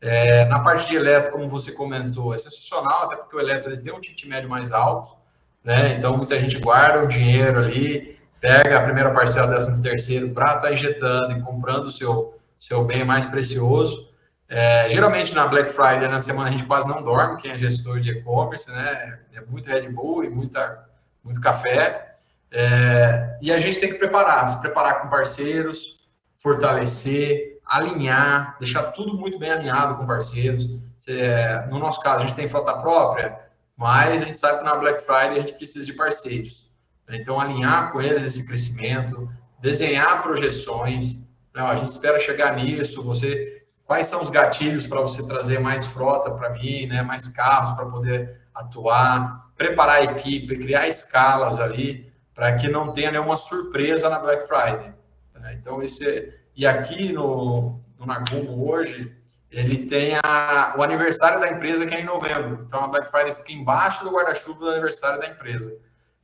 É, na parte de eletro, como você comentou, é sensacional, até porque o eletro ele tem um ticket médio mais alto, né? Então muita gente guarda o dinheiro ali, pega a primeira parcela décimo terceiro para estar tá injetando e comprando o seu, seu bem mais precioso. É, geralmente na Black Friday, na semana, a gente quase não dorme, quem é gestor de e-commerce, né? É muito Red Bull e muita, muito café. É, e a gente tem que preparar, se preparar com parceiros, fortalecer, alinhar, deixar tudo muito bem alinhado com parceiros. É, no nosso caso, a gente tem frota própria, mas a gente sabe que na Black Friday a gente precisa de parceiros. Então, alinhar com eles esse crescimento, desenhar projeções. Não, a gente espera chegar nisso, você quais são os gatilhos para você trazer mais frota para mim, né, mais carros para poder atuar, preparar a equipe, criar escalas ali para que não tenha nenhuma surpresa na Black Friday. Né? Então, esse, e aqui no, no Nagumo hoje, ele tem a, o aniversário da empresa que é em novembro. Então, a Black Friday fica embaixo do guarda-chuva do aniversário da empresa.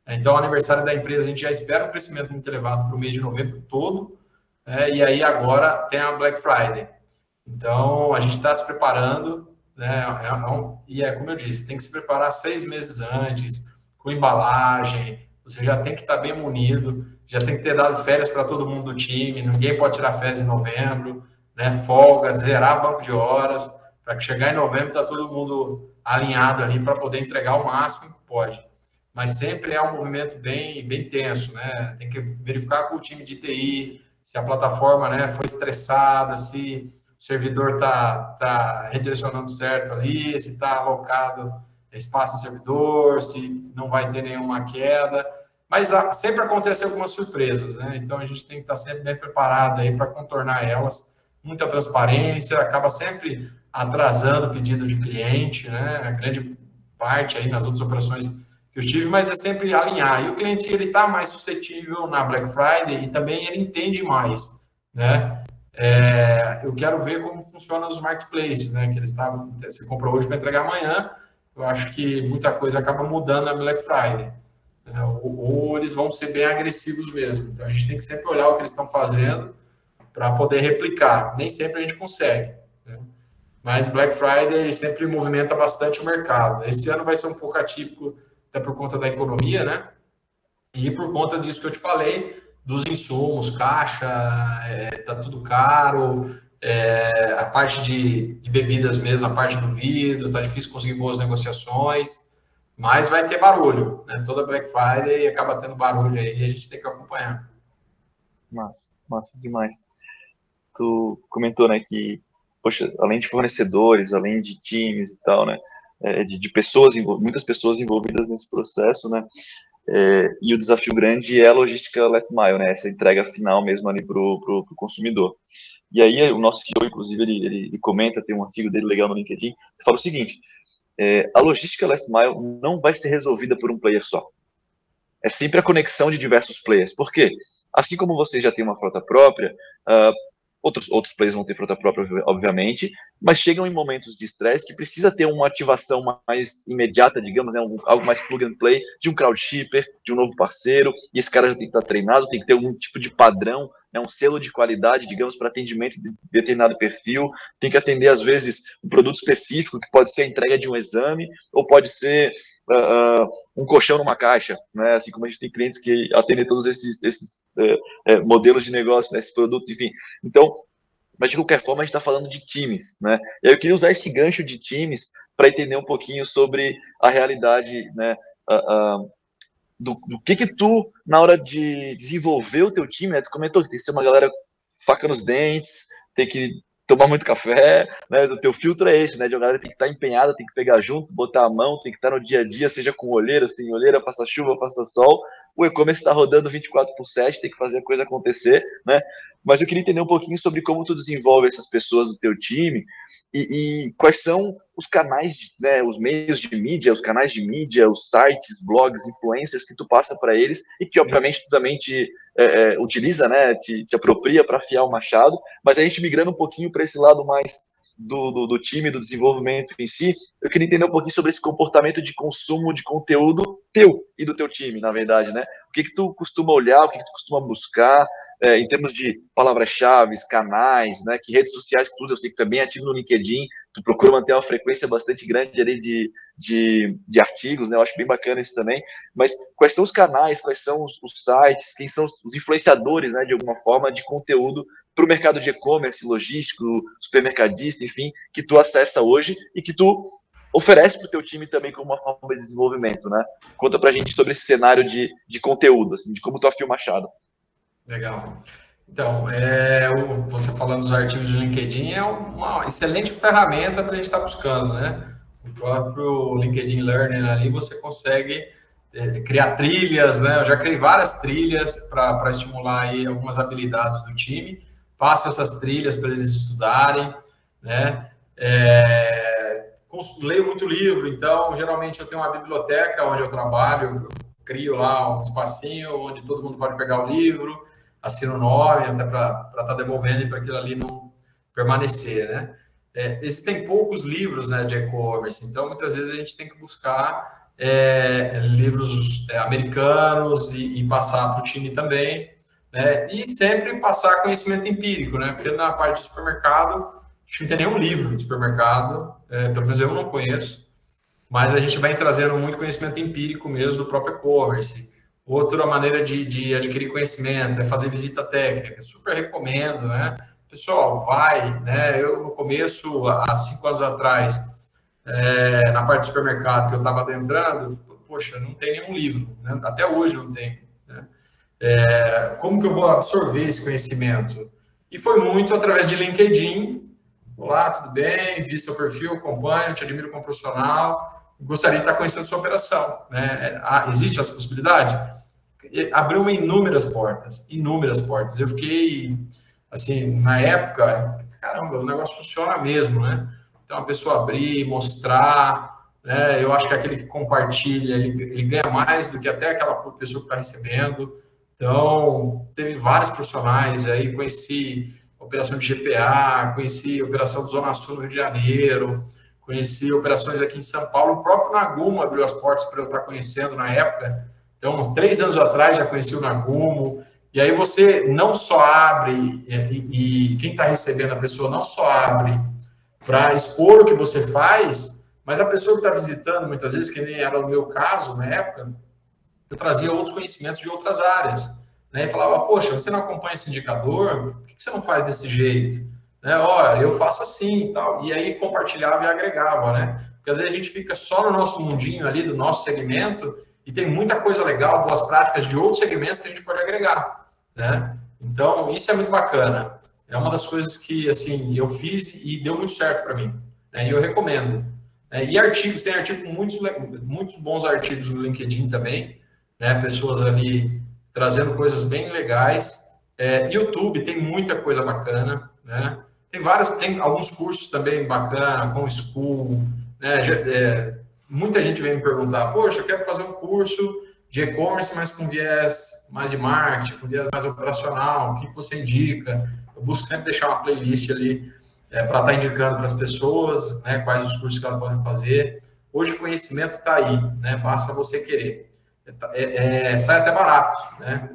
Então, o aniversário da empresa, a gente já espera um crescimento muito elevado para o mês de novembro todo, né? e aí agora tem a Black Friday. Então, a gente está se preparando, né? É, é um, e é como eu disse, tem que se preparar seis meses antes, com embalagem, você já tem que estar tá bem munido, já tem que ter dado férias para todo mundo do time, ninguém pode tirar férias em novembro, né? Folga, zerar banco de horas, para que chegar em novembro tá todo mundo alinhado ali para poder entregar o máximo que pode. Mas sempre é um movimento bem, bem tenso, né? Tem que verificar com o time de TI se a plataforma, né, foi estressada, se o servidor tá tá redirecionando certo ali, se está alocado espaço em servidor, se não vai ter nenhuma queda. Mas sempre acontecem algumas surpresas, né? Então a gente tem que estar sempre bem preparado aí para contornar elas. Muita transparência, acaba sempre atrasando o pedido de cliente, né? A grande parte aí nas outras operações que eu tive, mas é sempre alinhar. E o cliente ele está mais suscetível na Black Friday e também ele entende mais, né? É, eu quero ver como funcionam os marketplaces, né? Que eles estavam, você comprou hoje para entregar amanhã. Eu acho que muita coisa acaba mudando na Black Friday. Né? Ou, ou, eles vão ser bem agressivos mesmo. Então a gente tem que sempre olhar o que eles estão fazendo para poder replicar. Nem sempre a gente consegue. Né? Mas Black Friday sempre movimenta bastante o mercado. Esse ano vai ser um pouco atípico, até por conta da economia, né? E por conta disso que eu te falei, dos insumos, caixa, é, tá tudo caro, é, a parte de, de, bebidas mesmo, a parte do vidro, tá difícil conseguir boas negociações. Mas vai ter barulho, né? Toda Black Friday acaba tendo barulho aí e a gente tem que acompanhar. Massa, massa demais. Tu comentou, né, que, poxa, além de fornecedores, além de times e tal, né, é, de, de, pessoas, muitas pessoas envolvidas nesse processo, né, é, e o desafio grande é a logística last mile, né, essa entrega final mesmo ali pro, pro consumidor. E aí o nosso CEO, inclusive, ele, ele, ele comenta, tem um artigo dele legal no LinkedIn, que fala o seguinte, é, a logística last mile não vai ser resolvida por um player só. É sempre a conexão de diversos players. Por quê? Assim como você já tem uma frota própria, uh, outros, outros players vão ter frota própria, obviamente, mas chegam em momentos de estresse que precisa ter uma ativação mais imediata, digamos, né, algo mais plug and play, de um crowd shipper, de um novo parceiro, e esse cara já tem que estar treinado, tem que ter algum tipo de padrão né, um selo de qualidade, digamos, para atendimento de determinado perfil, tem que atender, às vezes, um produto específico, que pode ser a entrega de um exame, ou pode ser uh, uh, um colchão numa caixa, né, assim como a gente tem clientes que atendem todos esses, esses uh, modelos de negócio, né, esses produtos, enfim. Então, mas de qualquer forma, a gente está falando de times, né, e eu queria usar esse gancho de times para entender um pouquinho sobre a realidade, né, uh, do, do que que tu, na hora de desenvolver o teu time, né, tu comentou que tem que ser uma galera faca nos dentes, tem que tomar muito café, né, o teu filtro é esse, né, de galera tem que estar tá empenhada, tem que pegar junto, botar a mão, tem que estar tá no dia a dia, seja com olheira, sem olheira, faça chuva, faça sol, o e-commerce está rodando 24 por 7, tem que fazer a coisa acontecer, né, mas eu queria entender um pouquinho sobre como tu desenvolve essas pessoas do teu time, e, e, quais são os canais, né, os meios de mídia, os canais de mídia, os sites, blogs, influencers que tu passa para eles e que obviamente tu também te é, é, utiliza, né, te, te apropria para afiar o machado, mas a gente migrando um pouquinho para esse lado mais do, do, do, time, do desenvolvimento em si, eu queria entender um pouquinho sobre esse comportamento de consumo de conteúdo teu e do teu time, na verdade, né? O que que tu costuma olhar, o que que tu costuma buscar, é, em termos de palavras-chave, canais, né? Que redes sociais, tudo, eu sei que tu é bem ativo no LinkedIn, tu procura manter uma frequência bastante grande ali de, de, de artigos, né? Eu acho bem bacana isso também. Mas quais são os canais, quais são os, os sites, quem são os, os influenciadores, né? De alguma forma, de conteúdo para o mercado de e-commerce, logístico, supermercadista, enfim, que tu acessa hoje e que tu oferece para o teu time também como uma forma de desenvolvimento, né? Conta para a gente sobre esse cenário de, de conteúdo, assim, de como tu afia o machado. Legal. Então, é, você falando dos artigos do LinkedIn é uma excelente ferramenta para a gente estar tá buscando, né? O próprio LinkedIn Learning ali você consegue é, criar trilhas, né? Eu já criei várias trilhas para estimular aí algumas habilidades do time passo essas trilhas para eles estudarem, né? É, leio muito livro, então geralmente eu tenho uma biblioteca onde eu trabalho, eu crio lá um espacinho onde todo mundo pode pegar o livro, assina o nome, até para estar tá devolvendo e para aquilo ali não permanecer, né? É, existem poucos livros né, de e-commerce, então muitas vezes a gente tem que buscar é, livros é, americanos e, e passar para o time também, né? E sempre passar conhecimento empírico, né? Porque na parte do supermercado a gente não tem nenhum livro de supermercado, é, pelo menos eu não conheço, mas a gente vai trazendo muito conhecimento empírico mesmo do próprio e-commerce. Outra maneira de, de, adquirir conhecimento é fazer visita técnica, super recomendo, né? Pessoal, vai, né? Eu no começo, há cinco anos atrás, é, na parte do supermercado que eu estava adentrando, poxa, não tem nenhum livro, né? até hoje não tem. É, como que eu vou absorver esse conhecimento? E foi muito através de LinkedIn, Olá, tudo bem? Vi seu perfil, acompanho, te admiro como profissional. Gostaria de estar conhecendo sua operação. Né? Ah, existe essa possibilidade? Abriu inúmeras portas, inúmeras portas. Eu fiquei, assim, na época, caramba, o negócio funciona mesmo, né? Então, a pessoa abrir, mostrar, né? Eu acho que aquele que compartilha, ele, ele ganha mais do que até aquela pessoa que está recebendo. Então, teve vários profissionais aí, conheci operação de GPA, conheci operação do Zona Sul no Rio de Janeiro, conheci operações aqui em São Paulo. O próprio Nagumo abriu as portas para eu estar conhecendo na época. Então, uns três anos atrás já conheci o Nagumo. E aí você não só abre, e, e quem está recebendo a pessoa não só abre para expor o que você faz, mas a pessoa que está visitando, muitas vezes, que nem era o meu caso na época, eu trazia outros conhecimentos de outras áreas né, e falava, poxa, você não acompanha esse indicador, por que você não faz desse jeito? Né, Olha, eu faço assim e tal. E aí compartilhava e agregava, né? Porque às vezes a gente fica só no nosso mundinho ali, do nosso segmento, e tem muita coisa legal, boas práticas de outros segmentos que a gente pode agregar, né? Então, isso é muito bacana. É uma das coisas que, assim, eu fiz e deu muito certo para mim. Né? E eu recomendo. Né? E artigos, tem artigos, muitos, muitos bons artigos no LinkedIn também, né? Pessoas ali trazendo coisas bem legais. É, YouTube tem muita coisa bacana, né? Tem vários, tem alguns cursos também bacana, com School, né? É, muita gente vem me perguntar, poxa, eu quero fazer um curso de e-commerce, mas com viés mais de marketing, com viés mais operacional, o que você indica? Eu busco sempre deixar uma playlist ali é, para estar tá indicando para as pessoas, né, quais os cursos que elas podem fazer. Hoje o conhecimento está aí, né? Basta você querer é, é, sai até barato, né?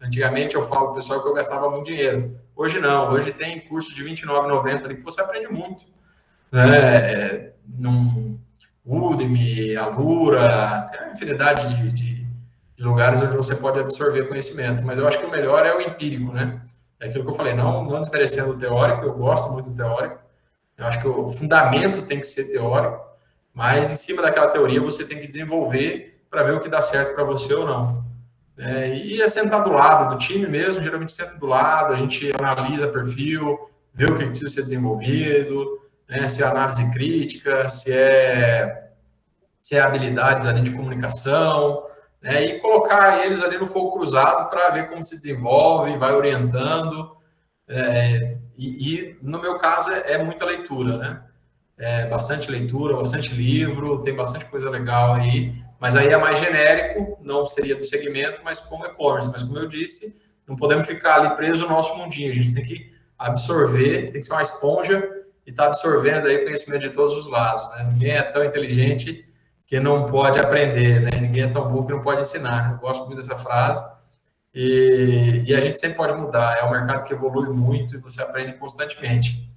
Antigamente eu falo pro pessoal que eu gastava muito dinheiro. Hoje não, hoje tem curso de R$29,90 ali que você aprende muito. Né? É, num Udemy, Alura, tem uma infinidade de, de, de, lugares onde você pode absorver conhecimento. Mas eu acho que o melhor é o empírico, né? É aquilo que eu falei, não, não desmerecendo o teórico, eu gosto muito do teórico. Eu acho que o fundamento tem que ser teórico, mas em cima daquela teoria você tem que desenvolver para ver o que dá certo para você ou não. É, e é sentar do lado do time mesmo, geralmente senta do lado, a gente analisa perfil, vê o que precisa ser desenvolvido, né, se é análise crítica, se é, se é habilidades ali de comunicação, né, e colocar eles ali no fogo cruzado para ver como se desenvolve, vai orientando. É, e, e, no meu caso é, é muita leitura, né? É, bastante leitura, bastante livro, tem bastante coisa legal aí. Mas aí é mais genérico, não seria do segmento, mas como e-commerce. Mas como eu disse, não podemos ficar ali preso no nosso mundinho. A gente tem que absorver, tem que ser uma esponja e estar tá absorvendo aí conhecimento de todos os lados. Né? Ninguém é tão inteligente que não pode aprender, né? Ninguém é tão burro que não pode ensinar. Eu gosto muito dessa frase. E, e a gente sempre pode mudar. É um mercado que evolui muito e você aprende constantemente.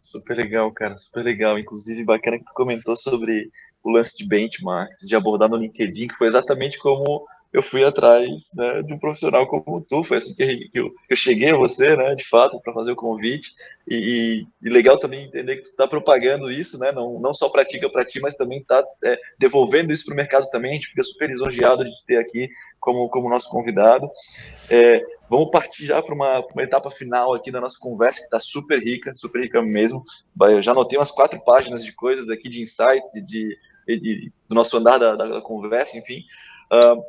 Super legal, cara, super legal. Inclusive, bacana que tu comentou sobre o lance de benchmarks, de abordar no LinkedIn, que foi exatamente como eu fui atrás né, de um profissional como tu. Foi assim que, eu, eu cheguei a você, né, de fato, para fazer o convite. E, e, legal também entender que tu está propagando isso, né, não, não só pratica para ti, mas também está é, devolvendo isso para o mercado também. A gente fica super lisonjeado de te ter aqui como, como nosso convidado. É, vamos partir já para uma, uma, etapa final aqui da nossa conversa, que está super rica, super rica mesmo. Eu já anotei umas quatro páginas de coisas aqui, de insights e de, de, de do nosso andar da, da, da conversa, enfim. Uh,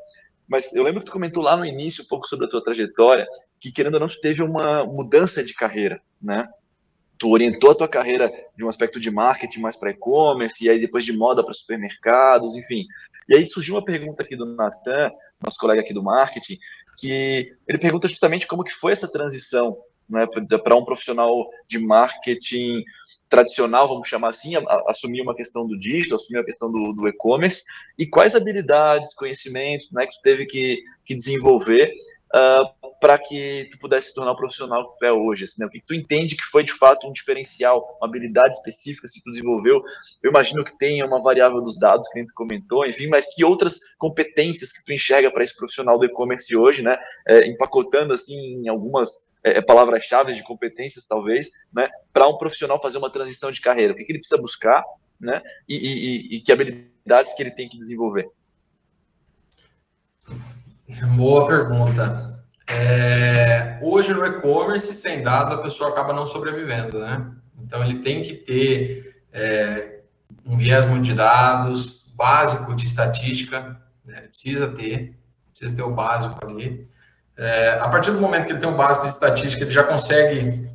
mas eu lembro que tu comentou lá no início um pouco sobre a tua trajetória, que querendo ou não, tu teve uma mudança de carreira, né? tu orientou a tua carreira de um aspecto de marketing mais para e-commerce, e aí depois de moda para supermercados, enfim. E aí surgiu uma pergunta aqui do Natan, nosso colega aqui do marketing, que ele pergunta justamente como que foi essa transição né, para um profissional de marketing tradicional, vamos chamar assim, assumir uma questão do digital, assumir a questão do, do e-commerce, e quais habilidades, conhecimentos né, que teve que, que desenvolver uh, para que tu pudesse se tornar o profissional que tu é hoje? Assim, né? O que tu entende que foi de fato um diferencial, uma habilidade específica que tu desenvolveu? Eu imagino que tenha uma variável dos dados que a gente comentou, enfim, mas que outras competências que tu enxerga para esse profissional do e-commerce hoje, né? É, empacotando assim em algumas é, é palavras-chave de competências, talvez, né? Para um profissional fazer uma transição de carreira, o que, que ele precisa buscar, né? E, e, e que habilidades que ele tem que desenvolver? Boa pergunta. É, hoje no e-commerce, sem dados, a pessoa acaba não sobrevivendo, né? Então ele tem que ter é, um viés muito de dados, básico de estatística, né? precisa ter, precisa ter o básico ali. É, a partir do momento que ele tem um básico de estatística, ele já consegue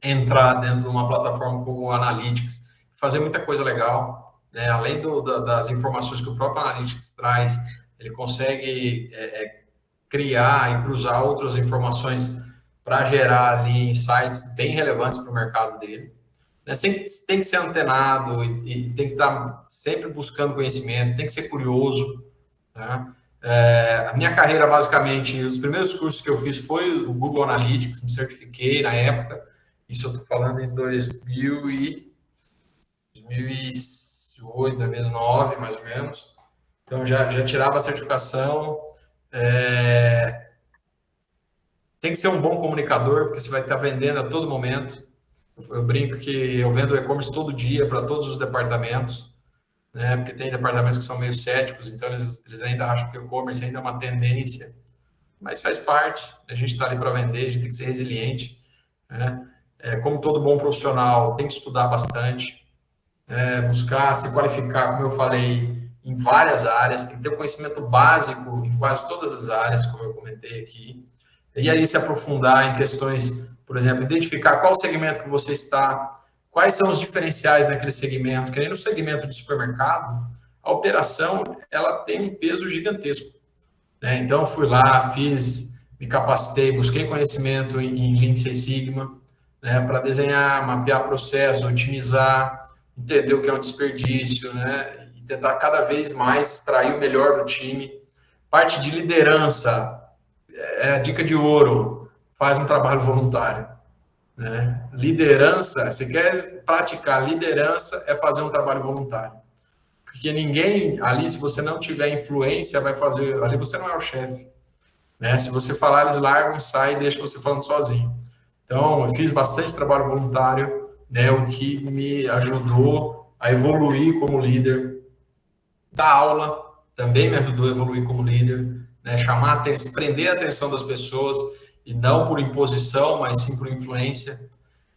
entrar dentro de uma plataforma como o Analytics, fazer muita coisa legal, né? além do, da, das informações que o próprio Analytics traz, ele consegue é, é, criar e cruzar outras informações para gerar ali insights bem relevantes para o mercado dele. Né? Tem, tem, que ser antenado e, e, tem que estar tá sempre buscando conhecimento, tem que ser curioso. Né? É, a minha carreira, basicamente, os primeiros cursos que eu fiz foi o Google Analytics, me certifiquei na época. Isso eu estou falando em 2000 e 2008, 2009, mais ou menos. Então já, já tirava a certificação. É... Tem que ser um bom comunicador, porque você vai estar vendendo a todo momento. Eu brinco que eu vendo e-commerce todo dia para todos os departamentos, né? Porque tem departamentos que são meio céticos, então eles, eles ainda acham que o e-commerce ainda é uma tendência, mas faz parte. A gente está ali para vender, a gente tem que ser resiliente, né? É, como todo bom profissional, tem que estudar bastante, é, buscar se qualificar, como eu falei, em várias áreas, tem que ter um conhecimento básico em quase todas as áreas, como eu comentei aqui. E aí se aprofundar em questões, por exemplo, identificar qual segmento que você está, quais são os diferenciais naquele segmento, que nem no segmento de supermercado, a operação ela tem um peso gigantesco. Né? Então, fui lá, fiz, me capacitei, busquei conhecimento em, Lean Six Sigma, né, para desenhar, mapear processo, otimizar, entender o que é um desperdício, né, tentar cada vez mais extrair o melhor do time. Parte de liderança, é a dica de ouro, faz um trabalho voluntário. Né? Liderança, se quer praticar liderança, é fazer um trabalho voluntário. Porque ninguém ali, se você não tiver influência, vai fazer. Ali você não é o chefe. Né? Se você falar, eles largam, saem e deixam você falando sozinho. Então, eu fiz bastante trabalho voluntário, né, o que me ajudou a evoluir como líder, dar aula também me ajudou a evoluir como líder, né? chamar atenção, prender a atenção das pessoas e não por imposição, mas sim por influência.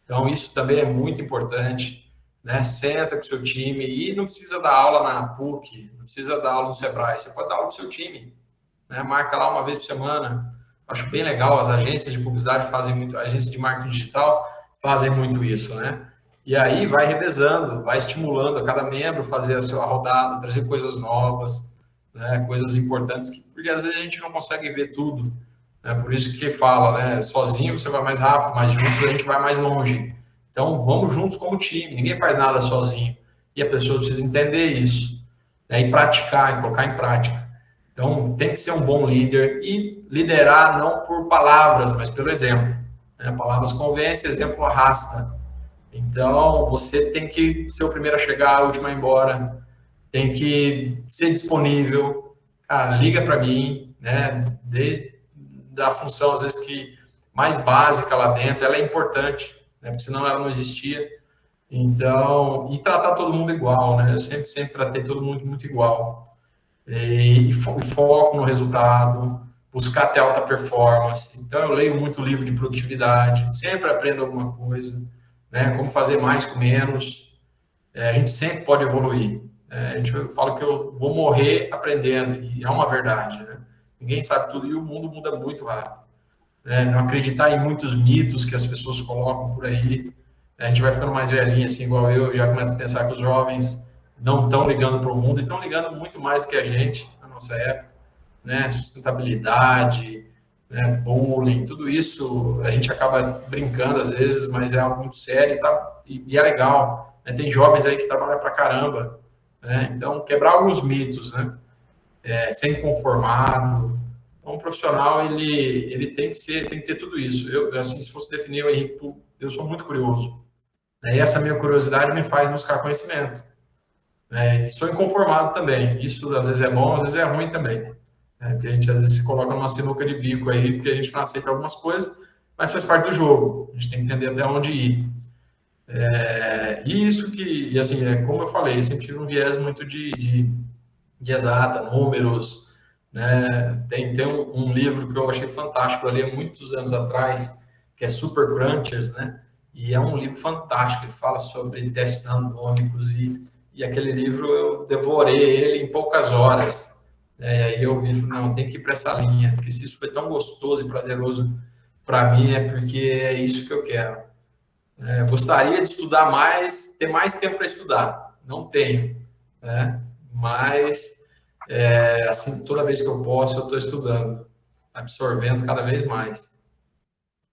Então isso também é muito importante, né? Senta com o seu time e não precisa dar aula na PUC, não precisa dar aula no Sebrae, você pode dar aula com o seu time, né? Marca lá uma vez por semana. Acho bem legal, as agências de publicidade fazem muito, agências de marketing digital fazem muito isso, né? E aí vai revezando, vai estimulando a cada membro fazer a sua rodada, trazer coisas novas, né, coisas importantes, que, porque às vezes a gente não consegue ver tudo. Né, por isso que fala, né, sozinho você vai mais rápido, mas juntos a gente vai mais longe. Então vamos juntos como time, ninguém faz nada sozinho. E a pessoa precisa entender isso, né, e praticar, e colocar em prática. Então tem que ser um bom líder e liderar não por palavras, mas pelo exemplo. Né, palavras convencem, exemplo arrasta. Então, você tem que ser o primeiro a chegar, o último a ir embora, tem que ser disponível. Cara, liga para mim, né? Desde da função, às vezes, que mais básica lá dentro, ela é importante, né? Porque senão ela não existia. Então, e tratar todo mundo igual, né? Eu sempre, sempre tratei todo mundo muito igual. E, e foco no resultado, buscar ter alta performance. Então, eu leio muito livro de produtividade, sempre aprendo alguma coisa né? Como fazer mais com menos. É, a gente sempre pode evoluir. É, a gente fala que eu vou morrer aprendendo, e é uma verdade, né? Ninguém sabe tudo e o mundo muda muito rápido. Né? Não acreditar em muitos mitos que as pessoas colocam por aí. a gente vai ficando mais velhinho, assim, igual eu, já começo a pensar que os jovens não estão ligando para o mundo e estão ligando muito mais do que a gente, na nossa época, né? Sustentabilidade, né? tudo isso a gente acaba brincando às vezes, mas é algo muito sério e, tá, e, e é legal. Né? Tem jovens aí que trabalham para caramba, né? Então, quebrar alguns mitos, né? É, ser inconformado. Então, um profissional, ele, ele tem que ser, tem que ter tudo isso. Eu, assim, se fosse definir o Henrique, eu sou muito curioso. Né? E essa minha curiosidade me faz buscar conhecimento. Né? Sou inconformado também. Isso às vezes é bom, às vezes é ruim também. Né? Porque a gente às vezes se coloca numa sinuca de bico aí, porque a gente não aceita algumas coisas, mas faz parte do jogo. A gente tem que entender até onde ir. É, e isso que, e assim, é, como eu falei, sempre tive um viés muito de, de, de exata, números. Né? Tem, tem um, um, livro que eu achei fantástico, eu li há muitos anos atrás, que é Super Crunchers, né? E é um livro fantástico, ele fala sobre testes randômicos e, e aquele livro eu devorei ele em poucas horas. É, e aí eu vi, não, tem que ir para essa linha, porque se isso foi tão gostoso e prazeroso para mim, é porque é isso que eu quero. É, gostaria de estudar mais, ter mais tempo para estudar. Não tenho, né? Mas, é, assim, toda vez que eu posso, eu estou estudando, absorvendo cada vez mais.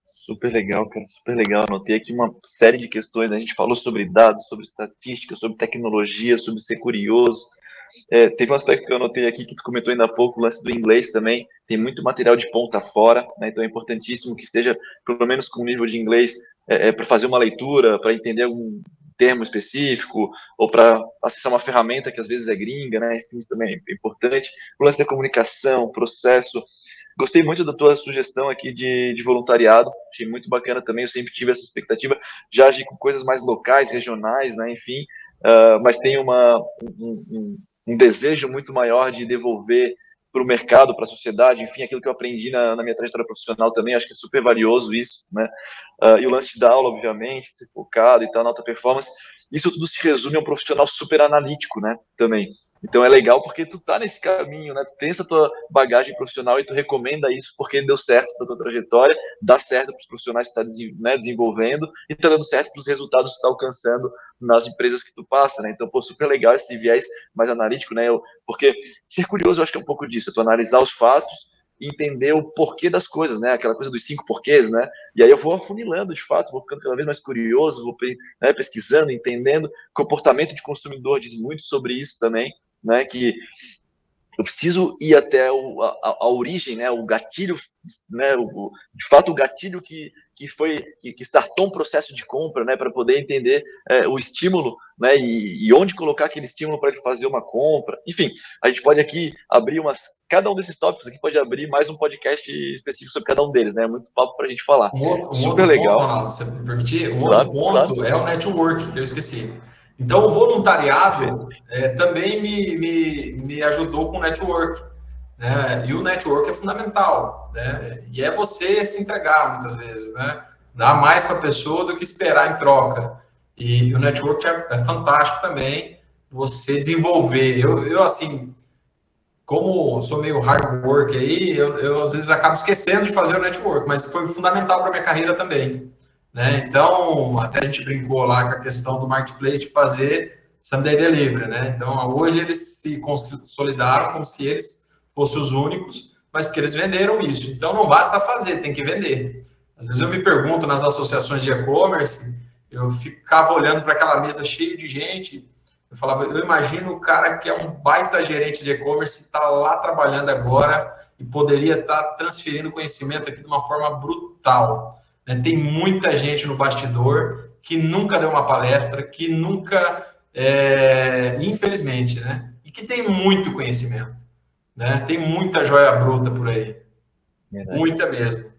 Super legal, cara, super legal. Anotei aqui uma série de questões. Né? A gente falou sobre dados, sobre estatística, sobre tecnologia, sobre ser curioso. É, teve um aspecto que eu anotei aqui que tu comentou ainda há pouco, o lance do inglês também. Tem muito material de ponta fora, né? então é importantíssimo que esteja, pelo menos com um nível de inglês, é, é para fazer uma leitura, para entender algum termo específico, ou para acessar uma ferramenta que às vezes é gringa, né? Enfim, isso também é importante. O lance da comunicação, processo, Gostei muito da tua sugestão aqui de, de voluntariado, achei muito bacana também. Eu sempre tive essa expectativa, já agi com coisas mais locais, regionais, né, enfim, uh, mas tenho uma, um, um, um, desejo muito maior de devolver para o mercado, para a sociedade, enfim, aquilo que eu aprendi na, na, minha trajetória profissional também, acho que é super valioso isso, né? Uh, e o lance da aula, obviamente, ser focado e tal, na alta performance, isso tudo se resume a um profissional super analítico, né? Também. Então é legal porque tu tá nesse caminho, né? Tu tem essa tua bagagem profissional e tu recomenda isso porque deu certo para tua trajetória, dá certo para os profissionais que tá né, desenvolvendo e tá dando certo para os resultados que tu tá alcançando nas empresas que tu passa, né? Então, pô, super legal esse viés mais analítico, né? Eu, porque ser curioso eu acho que é um pouco disso, é tu analisar os fatos e entender o porquê das coisas, né? Aquela coisa dos cinco porquês, né? E aí eu vou afunilando de fato, vou ficando cada vez mais curioso, vou né, pesquisando, entendendo. Comportamento de consumidor diz muito sobre isso também né? Que eu preciso ir até o, a, a, origem, né? O gatilho, né? O, de fato, o gatilho que, que foi que, que startou um processo de compra, né? Para poder entender é, o estímulo, né? E, e onde colocar aquele estímulo para ele fazer uma compra. Enfim, a gente pode aqui abrir umas cada um desses tópicos aqui pode abrir mais um podcast específico sobre cada um deles, né? Muito papo para a gente falar. Um outro, um Super legal. Ponto, se me permitir, um claro, outro ponto claro. é o network, que eu esqueci. Então, o voluntariado é, também me, me, me ajudou com o network. Né? E o network é fundamental. Né? E é você se entregar muitas vezes, né? Dar mais para a pessoa do que esperar em troca. E o network é, é fantástico também. Você desenvolver. Eu, eu, assim, como sou meio hard work aí, eu, eu às vezes acabo esquecendo de fazer o network, mas foi fundamental para minha carreira também. Né? Então, até a gente brincou lá com a questão do marketplace de fazer Sunday Delivery. Né? Então, hoje eles se consolidaram como se eles fossem os únicos, mas porque eles venderam isso. Então, não basta fazer, tem que vender. Às vezes eu me pergunto nas associações de e-commerce, eu ficava olhando para aquela mesa cheia de gente, eu falava, eu imagino o cara que é um baita gerente de e-commerce, está lá trabalhando agora e poderia estar tá transferindo conhecimento aqui de uma forma brutal. Né? Tem muita gente no bastidor que nunca deu uma palestra, que nunca, é, infelizmente, né? E que tem muito conhecimento, né? Tem muita joia bruta por aí. Verdade. Muita mesmo.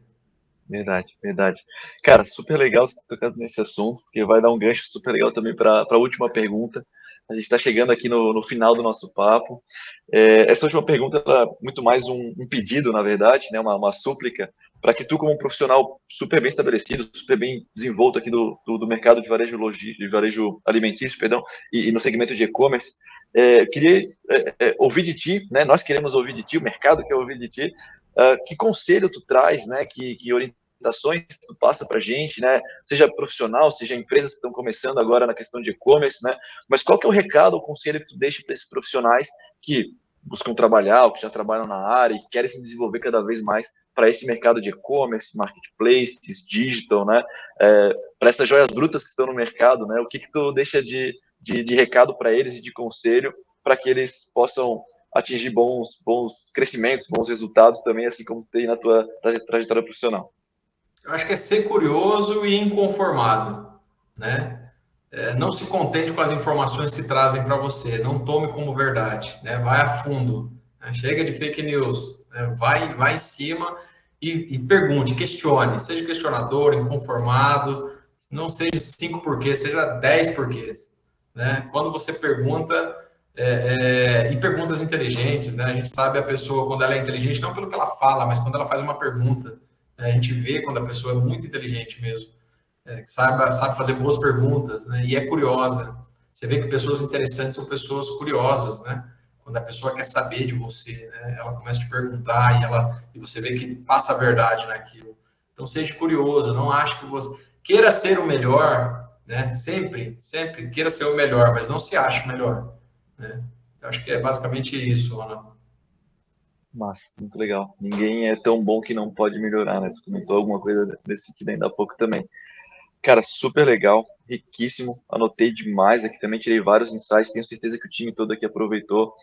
Verdade, verdade. Cara, super legal você ter tocado nesse assunto, porque vai dar um gancho super legal também para a última pergunta. A gente está chegando aqui no, no, final do nosso papo. É, essa última pergunta é muito mais um, um, pedido, na verdade, né, uma, uma súplica para que tu, como um profissional super bem estabelecido, super bem desenvolto aqui do, do, do mercado de varejo, logi, de varejo alimentício, perdão, e, e no segmento de e-commerce, é, queria é, é, ouvir de ti, né? Nós queremos ouvir de ti, o mercado quer ouvir de ti. Uh, que conselho tu traz, né? Que, que orientações tu passa para gente, né? Seja profissional, seja empresas que estão começando agora na questão de e-commerce, né? Mas qual que é o recado, o conselho que tu deixa para esses profissionais que buscam trabalhar, ou que já trabalham na área e querem se desenvolver cada vez mais para esse mercado de e-commerce, marketplaces, digital, né? É, para essas joias brutas que estão no mercado, né? O que que tu deixa de, de, de recado para eles e de conselho para que eles possam atingir bons, bons crescimentos, bons resultados também, assim como tem na tua trajetória profissional? Eu acho que é ser curioso e inconformado, né? É, não se contente com as informações que trazem para você, não tome como verdade, né? Vai a fundo, né? chega de fake news, né? vai, vai em cima e, e, pergunte, questione, seja questionador, inconformado, não seja cinco porquês, seja dez porquês, né? Quando você pergunta, é, é, e perguntas inteligentes, né? A gente sabe a pessoa quando ela é inteligente, não pelo que ela fala, mas quando ela faz uma pergunta. Né? A gente vê quando a pessoa é muito inteligente mesmo, é, sabe, sabe fazer boas perguntas, né? E é curiosa. Você vê que pessoas interessantes são pessoas curiosas, né? Quando a pessoa quer saber de você, né? Ela começa a te perguntar e ela e você vê que passa a verdade naquilo. Então seja curioso, não ache que você queira ser o melhor, né? Sempre, sempre queira ser o melhor, mas não se ache o melhor, né? Eu acho que é basicamente isso, Ana. Massa, muito legal. Ninguém é tão bom que não pode melhorar, né? Você comentou alguma coisa desse sentido ainda há pouco também. Cara, super legal, riquíssimo. Anotei demais aqui também, tirei vários insights. Tenho certeza que o time todo aqui aproveitou.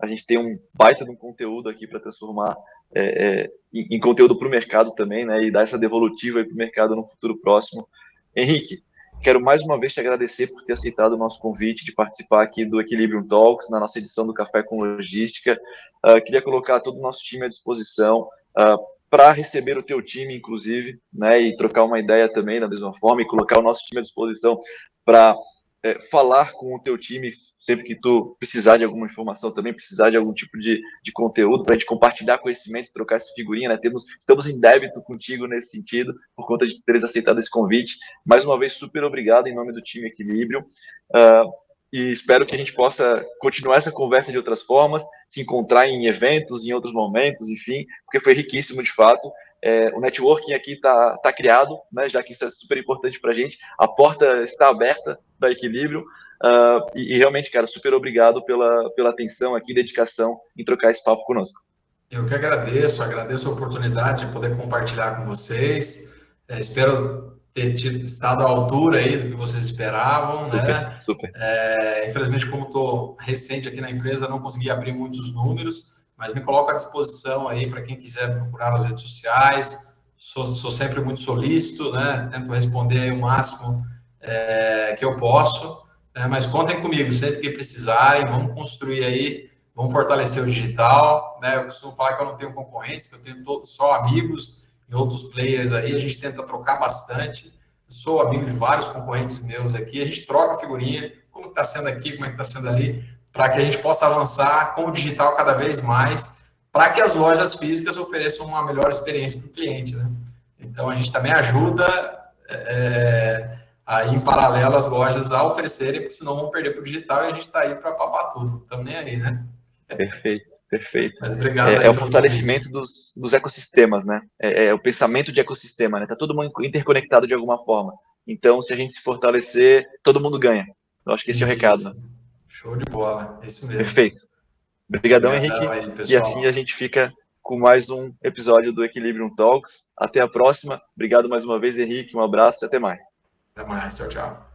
A gente tem um baita de um conteúdo aqui para transformar é, é, em, conteúdo para o mercado também, né? E dar essa devolutiva para o mercado no futuro próximo. Henrique, quero mais uma vez te agradecer por ter aceitado o nosso convite de participar aqui do Equilibrium Talks, na nossa edição do Café com Logística. Uh, queria colocar todo o nosso time à disposição. Uh, para receber o teu time, inclusive, né, e trocar uma ideia também da mesma forma e colocar o nosso time à disposição para é, falar com o teu time sempre que tu precisar de alguma informação também, precisar de algum tipo de, de conteúdo para a gente compartilhar conhecimento, trocar essa figurinha, né? Temos, estamos em débito contigo nesse sentido, por conta de teres aceitado esse convite. Mais uma vez, super obrigado em nome do time Equilíbrio. Uh, e espero que a gente possa continuar essa conversa de outras formas, se encontrar em eventos, em outros momentos, enfim, porque foi riquíssimo de fato. É, o networking aqui está tá criado, né, já que isso é super importante para a gente. A porta está aberta para equilíbrio. Uh, e, e, realmente, cara, super obrigado pela, pela atenção aqui, dedicação em trocar esse papo conosco. Eu que agradeço, agradeço a oportunidade de poder compartilhar com vocês. É, espero ter tido, estado à altura aí do que vocês esperavam, super, né? Super. É, infelizmente, como estou recente aqui na empresa, não consegui abrir muitos números, mas me coloco à disposição aí para quem quiser procurar nas redes sociais. Sou, sou sempre muito solícito, né? Tento responder o máximo é, que eu posso, né? mas contem comigo sempre que precisarem. Vamos construir aí, vamos fortalecer o digital, né? Eu costumo falar que eu não tenho concorrentes, que eu tenho só amigos outros players aí, a gente tenta trocar bastante. Sou amigo de vários concorrentes meus aqui, a gente troca figurinha, como está sendo aqui, como é está sendo ali, para que a gente possa avançar com o digital cada vez mais, para que as lojas físicas ofereçam uma melhor experiência para o cliente, né? Então a gente também ajuda é, aí em paralelo as lojas a oferecerem, porque senão vão perder para o digital e a gente está aí para papar tudo. Estamos nem aí, né? Perfeito. Perfeito. Mas obrigado. É, é o fortalecimento dos, dos ecossistemas, né? É, é, o pensamento de ecossistema, né? Tá todo mundo interconectado de alguma forma. Então, se a gente se fortalecer, todo mundo ganha. Eu acho que esse isso. é o recado. Né? Show de bola, é isso mesmo. Perfeito. Obrigadão, Obrigadão Henrique. Aí, e assim a gente fica com mais um episódio do Equilibrium Talks. Até a próxima. Obrigado mais uma vez, Henrique. Um abraço e até mais. Até mais. Tchau, tchau.